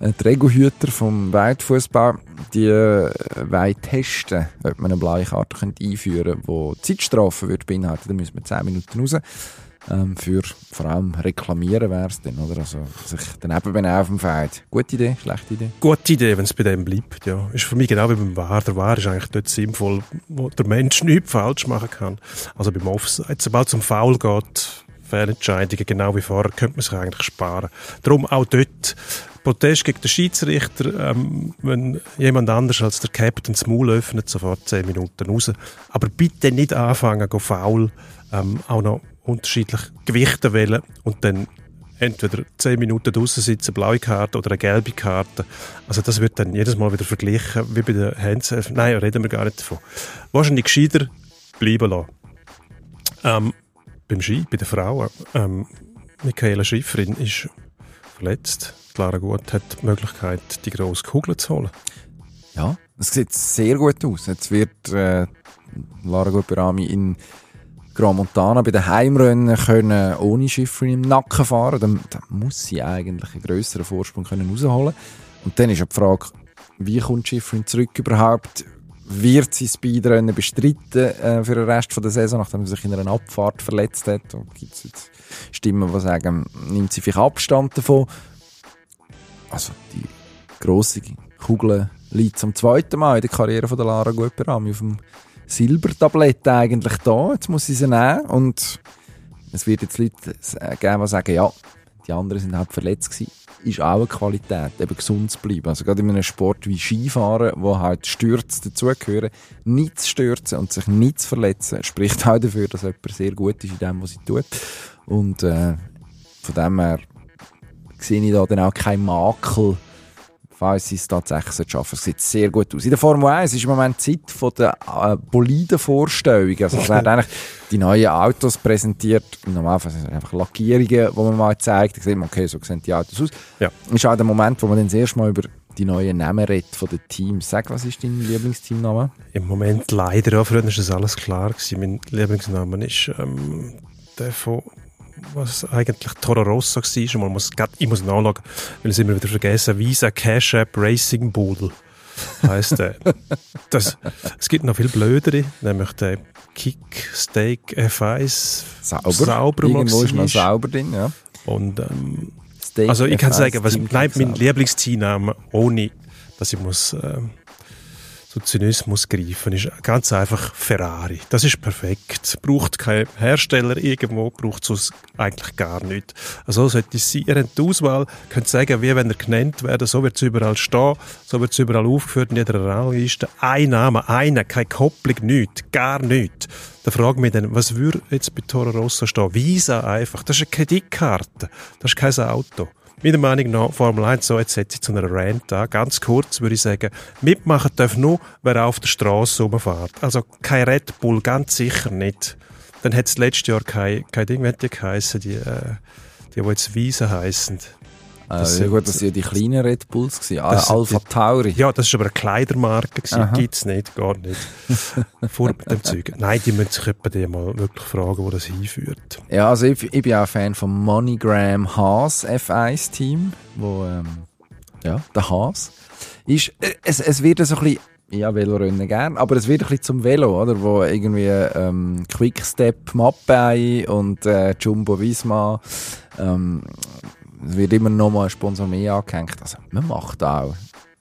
Äh, die Regelhüter vom Weltfußball, die äh, wollen testen, ob man eine blaue Karte könnte einführen könnte, die Zeitstrafe würde beinhalten. Da müssen wir 10 Minuten raus. Ähm, für vor allem reklamieren wäre es dann, oder? Also sich daneben benehmen auf dem Feld. Gute Idee, schlechte Idee? Gute Idee, wenn es bei dem bleibt, ja. Ist für mich genau wie beim War. Der War ist eigentlich dort sinnvoll, wo der Mensch nichts falsch machen kann. Also beim Offside, sobald es um Foul geht, Fehlentscheidungen, genau wie vorher, könnte man sich eigentlich sparen. Darum auch dort Protest gegen den Schiedsrichter, ähm, wenn jemand anders als der Captain das Maul öffnet, sofort 10 Minuten raus. Aber bitte nicht anfangen, go faul, ähm, auch noch unterschiedlich Gewichte wählen und dann entweder 10 Minuten draußen sitzen, blaue Karte oder eine gelbe Karte. Also das wird dann jedes Mal wieder verglichen, wie bei der Hands. Nein, reden wir gar nicht davon. Wahrscheinlich gescheiter bleiben lassen. Ähm, beim Ski, bei der Frau, ähm, Michaela Schifferin ist verletzt. Clara Gut hat die Möglichkeit, die grosse Kugel zu holen. Ja, es sieht sehr gut aus. Jetzt wird äh, Lara Guperami in Grand Montana bei den Heimrennen können ohne Schifferin im Nacken fahren. Dann, dann muss sie eigentlich einen grösseren Vorsprung können rausholen Und dann ist ja die Frage, wie kommt Schifferin zurück überhaupt? Wird sie Speedrennen bestreiten äh, für den Rest von der Saison, nachdem sie sich in einer Abfahrt verletzt hat? Gibt es jetzt Stimmen, die sagen, nimmt sie vielleicht Abstand davon? Also die grosse Kugel liegt zum zweiten Mal in der Karriere von der Lara Guperami auf dem Silbertablett eigentlich da. Jetzt muss sie sie nehmen. Und es wird jetzt Leute geben, die sagen, ja, die anderen sind halt verletzt gewesen. Ist auch eine Qualität, eben gesund zu bleiben. Also gerade in einem Sport wie Skifahren, wo halt Stürze dazugehören, nicht zu stürzen und sich nicht zu verletzen, spricht auch dafür, dass jemand sehr gut ist in dem, was sie tut. Und äh, von dem her sehe ich da dann auch keinen Makel, falls sie es tatsächlich schaffen. Es sieht sehr gut aus. In der Formel 1 ist im Moment Zeit von der äh, Bolidenvorstellung. Also es werden eigentlich die neuen Autos präsentiert. Normalfall sind es einfach Lackierungen, die man mal zeigt. Da sieht man, okay, so sehen die Autos aus. Ja. Ist auch der Moment, wo man dann das erste Mal über die neuen Namen redet von den Teams. Sag, was ist dein Lieblingsteamname? Im Moment leider, ja, früher war das alles klar. Gewesen. Mein Lieblingsname ist ähm, der von was eigentlich Toro Rosso war. Man muss, ich muss nachschauen, weil ich es immer wieder vergessen. Visa Cash App Racing Boodle heisst der. das, es gibt noch viel blödere, nämlich der Kick Steak F1 Sauber. sauber Irgendwo ist noch sauber drin, ja. Und, ähm, Steak also ich kann F1 sagen, was bleibt mein. Lieblingsteamname, ohne dass ich muss... Ähm, zu Zynismus greifen, ist ganz einfach Ferrari. Das ist perfekt. Braucht kein Hersteller irgendwo, braucht es eigentlich gar nicht. Also sollte es sein. Ihr habt die Auswahl, könnt sagen, wie wenn er genannt werden, so wird es überall stehen, so wird es überall aufgeführt in jeder Rangliste. Ein Name, einer, keine Kopplung, nichts, gar nichts. Da frage ich mich dann, was würde jetzt bei Toro Rosso stehen? Visa einfach. Das ist eine Kreditkarte. Das ist kein Auto. Meiner Meinung nach, Formel 1, so jetzt setze ich zu einer Rant an. Ganz kurz würde ich sagen, mitmachen darf nur, wer auf der Straße rumfährt. Also kein Red Bull, ganz sicher nicht. Dann hat es letztes Jahr kein, kein Ding, wie die geheissen, die, äh, die, die jetzt Wiese heissen. Äh, Das ja sind- gut, das waren ja die kleinen Red Bulls. Gewesen. Ah, Das Alpha die- Tauri. Ja, das war aber eine Kleidermarke, gewesen. gibt's nicht, gar nicht. Vor mit dem Zeug. Nein, die müssen sich die mal wirklich fragen, wo das hinführt. Ja, also ich, ich bin auch Fan vom MoneyGram Haas F1-Team, wo, ähm, ja, der Haas ist, äh, es, es wird so ein bisschen, ja, Velorennen gern, aber es wird ein bisschen zum Velo, oder, wo irgendwie, ähm, Quickstep Mappei und, äh, Jumbo Visma, ähm, es wird immer noch mal ein Sponsor mehr angehängt, also man macht auch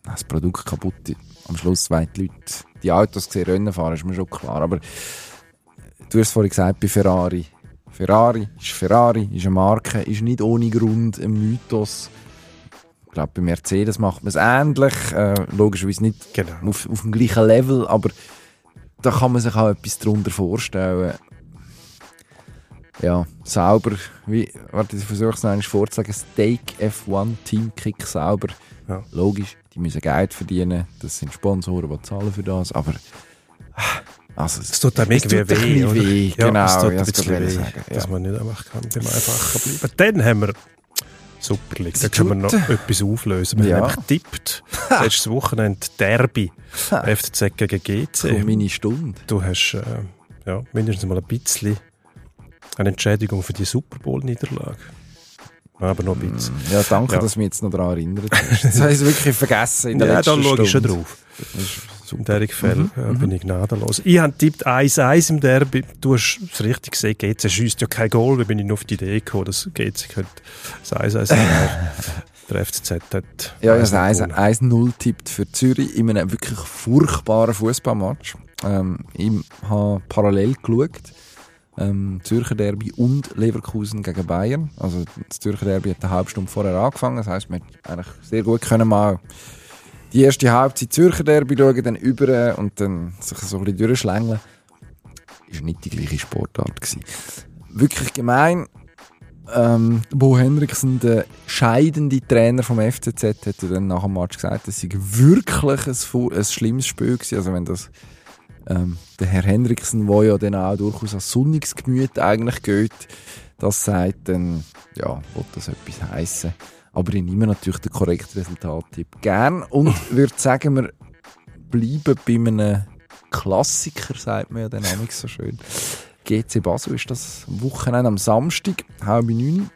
das Produkt kaputt. Am Schluss wollen die Leute die Autos sehen, Rennen fahren, ist mir schon klar, aber du hast vorhin gesagt, bei Ferrari, Ferrari ist Ferrari, ist eine Marke, ist nicht ohne Grund ein Mythos. Ich glaube, bei Mercedes macht man es ähnlich. Äh, logischerweise nicht Genau. auf, auf dem gleichen Level, aber da kann man sich auch etwas darunter vorstellen. Ja, sauber, wie, warte, ich versuche es noch einmal vorzulegen, Steak F1 Teamkick sauber. Ja. Logisch, die müssen Geld verdienen, das sind Sponsoren, die zahlen für das, aber also, Es tut einem irgendwie weh, oder? weh, Ja, genau, es tut ja, ein bisschen weh, sagen, dass ja. man nicht einfach kann beim Einfachen bleiben Dann haben wir Super League. Da können wir noch etwas auflösen. Wir Ja. haben nämlich getippt, letztes Wochenende Derby, FCZ gegen GC. meine Stunde. Du hast äh, ja, mindestens mal ein bisschen eine Entschädigung für die Super Bowl-Niederlage. Aber noch ein bisschen. Ja, danke, Ja. dass du mich jetzt noch daran erinnert hast. Das habe ich wirklich vergessen in der Ja, letzten da schaue ich schon drauf. In diesem Fall äh, bin ich gnadenlos. Ich habe tippt 1-1 im Derby. Du hast es richtig gesehen, GC schießt ja kein Goal. Da bin ich nur auf die Idee gekommen, dass GC könnte das 1-1 sein. Der FCZ hat Ja, ich 1-0 habe gewonnen. 1-0 tippt für Zürich in einem wirklich furchtbaren Fußballmatch. Ähm, ich habe parallel geschaut. Ähm, Zürcher Derby und Leverkusen gegen Bayern. Also das Zürcher Derby hat eine halbe Stunde vorher angefangen. Das heisst, wir eigentlich sehr gut können mal die erste Halbzeit Zürcher Derby schauen, dann über und dann sich so ein bisschen durchschlängeln. Ist nicht die gleiche Sportart gewesen. Wirklich gemein. Ähm, Bo Henriksen, der scheidende Trainer vom FCZ, hat dann nach dem Match gesagt, das sei wirklich ein, ein schlimmes Spiel gewesen. Also wenn das ähm, der Herr Henriksen, der ja dann auch durchaus als sonniges Gemüt eigentlich geht, das sagt, dann ja, wird das etwas heissen. Aber ich nehme natürlich den korrekten Resultattipp gern und würde sagen, wir bleiben bei einem Klassiker, sagt man ja dann auch so schön. GC Basel ist das Wochenende am Samstag, halb neun.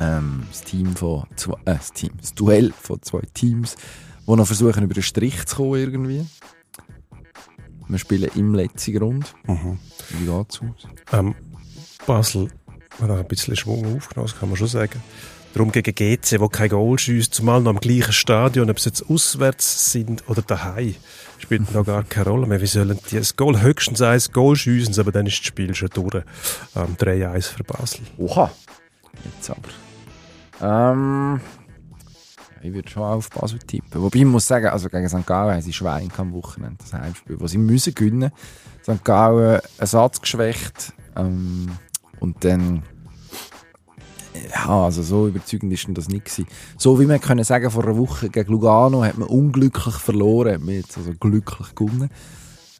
Ähm, das Team von zwei, äh, das Team, das Duell von zwei Teams, die noch versuchen, über den Strich zu kommen irgendwie. Wir spielen im letzten Grund. Mhm. Wie geht's aus? Ähm, Basel hat auch ein bisschen Schwung aufgenommen, das kann man schon sagen. Darum gegen GC, wo kein Goal schießt, zumal noch am gleichen Stadion, ob sie jetzt auswärts sind oder daheim, spielt noch gar keine Rolle mehr. Wie sollen die das Goal höchstens ein Goal schiessen, aber dann ist das Spiel schon durch. Ähm, 3-1 für Basel. Oha! Jetzt aber. Ähm, ich würde schon auf Basel tippen. Wobei ich muss sagen, also gegen St. Gallen haben sie Schwein am Wochenende, das Heimspiel, wo sie müssen gewinnen. St. Gallen Ersatz geschwächt. Ähm, und dann ja, also so überzeugend denn das nicht. So wie man können sagen, vor einer Woche gegen Lugano hat man unglücklich verloren, hat also glücklich gewonnen.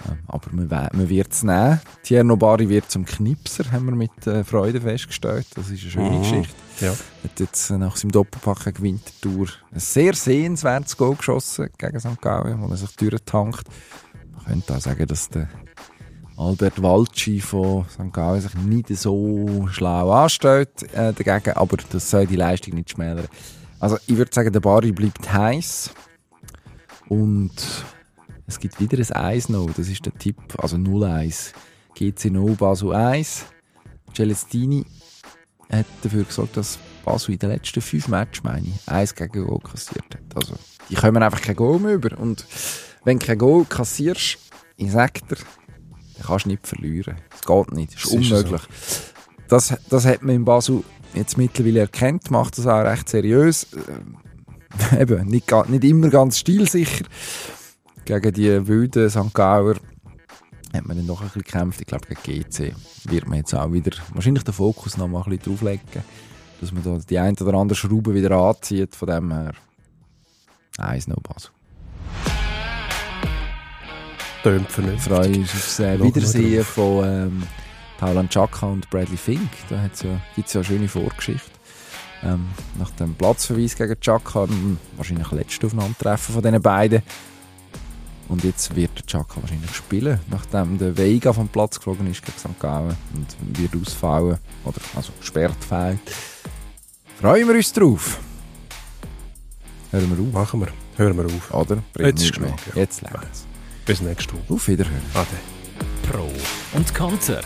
Ähm, Aber man, wird es nehmen. Tierno Bari wird zum Knipser, haben wir mit äh, Freude festgestellt. Das ist eine schöne Mhm. Geschichte. Ja. Hat jetzt äh, nach seinem Doppelpack gegen Winterthur ein sehr sehenswertes Goal geschossen gegen St. Gallen, wo er sich durchtankt. Man könnte auch sagen, dass der Albert Walci von St. Gallen sich nicht so schlau anstellt äh, dagegen, aber das soll die Leistung nicht schmälern. Also ich würde sagen, der Bari bleibt heiß und es gibt wieder ein 1 noch, das ist der Tipp, also 0-1. GC 0, Basel 1. Celestini hat dafür gesorgt, dass Basel in den letzten fünf Matches, meine ich, eins gegen Goal kassiert hat. Also, die kommen einfach kein Goal mehr über. Und wenn du kein Goal kassierst, ich sag dir, dann kannst du nicht verlieren. Das geht nicht, das ist Das ist unmöglich. Das, das hat man in Basel jetzt mittlerweile erkannt, macht das auch recht seriös. Ähm, eben, nicht, nicht immer ganz stilsicher. Gegen die wilden St. Gauer hat man dann noch ein bisschen gekämpft. Ich glaube, gegen GC wird man jetzt auch wieder wahrscheinlich den Fokus noch mal ein bisschen drauflegen, dass man da die ein oder andere Schraube wieder anzieht. Von dem her 1 no Basel. Tönt vernünftig. freue mich aufs äh, Wiedersehen drauf. von ähm, Paulan Chaka und Bradley Fink. Da ja, gibt es ja eine schöne Vorgeschichte. Ähm, nach dem Platzverweis gegen Chaka, m, wahrscheinlich letzte Aufeinandertreffen von diesen beiden. Und jetzt wird der Chaka wahrscheinlich spielen, nachdem der Veiga vom Platz geflogen ist gegen St. Gallen und wird ausfallen, oder also gesperrt fehlt. Freuen wir uns drauf. Hören wir auf, Machen wir. Hören wir auf. oder? Jetzt ist genug, ja. Jetzt längt's. Bis nächste Woche. Auf Wiederhören. Ade. Pro und Konter.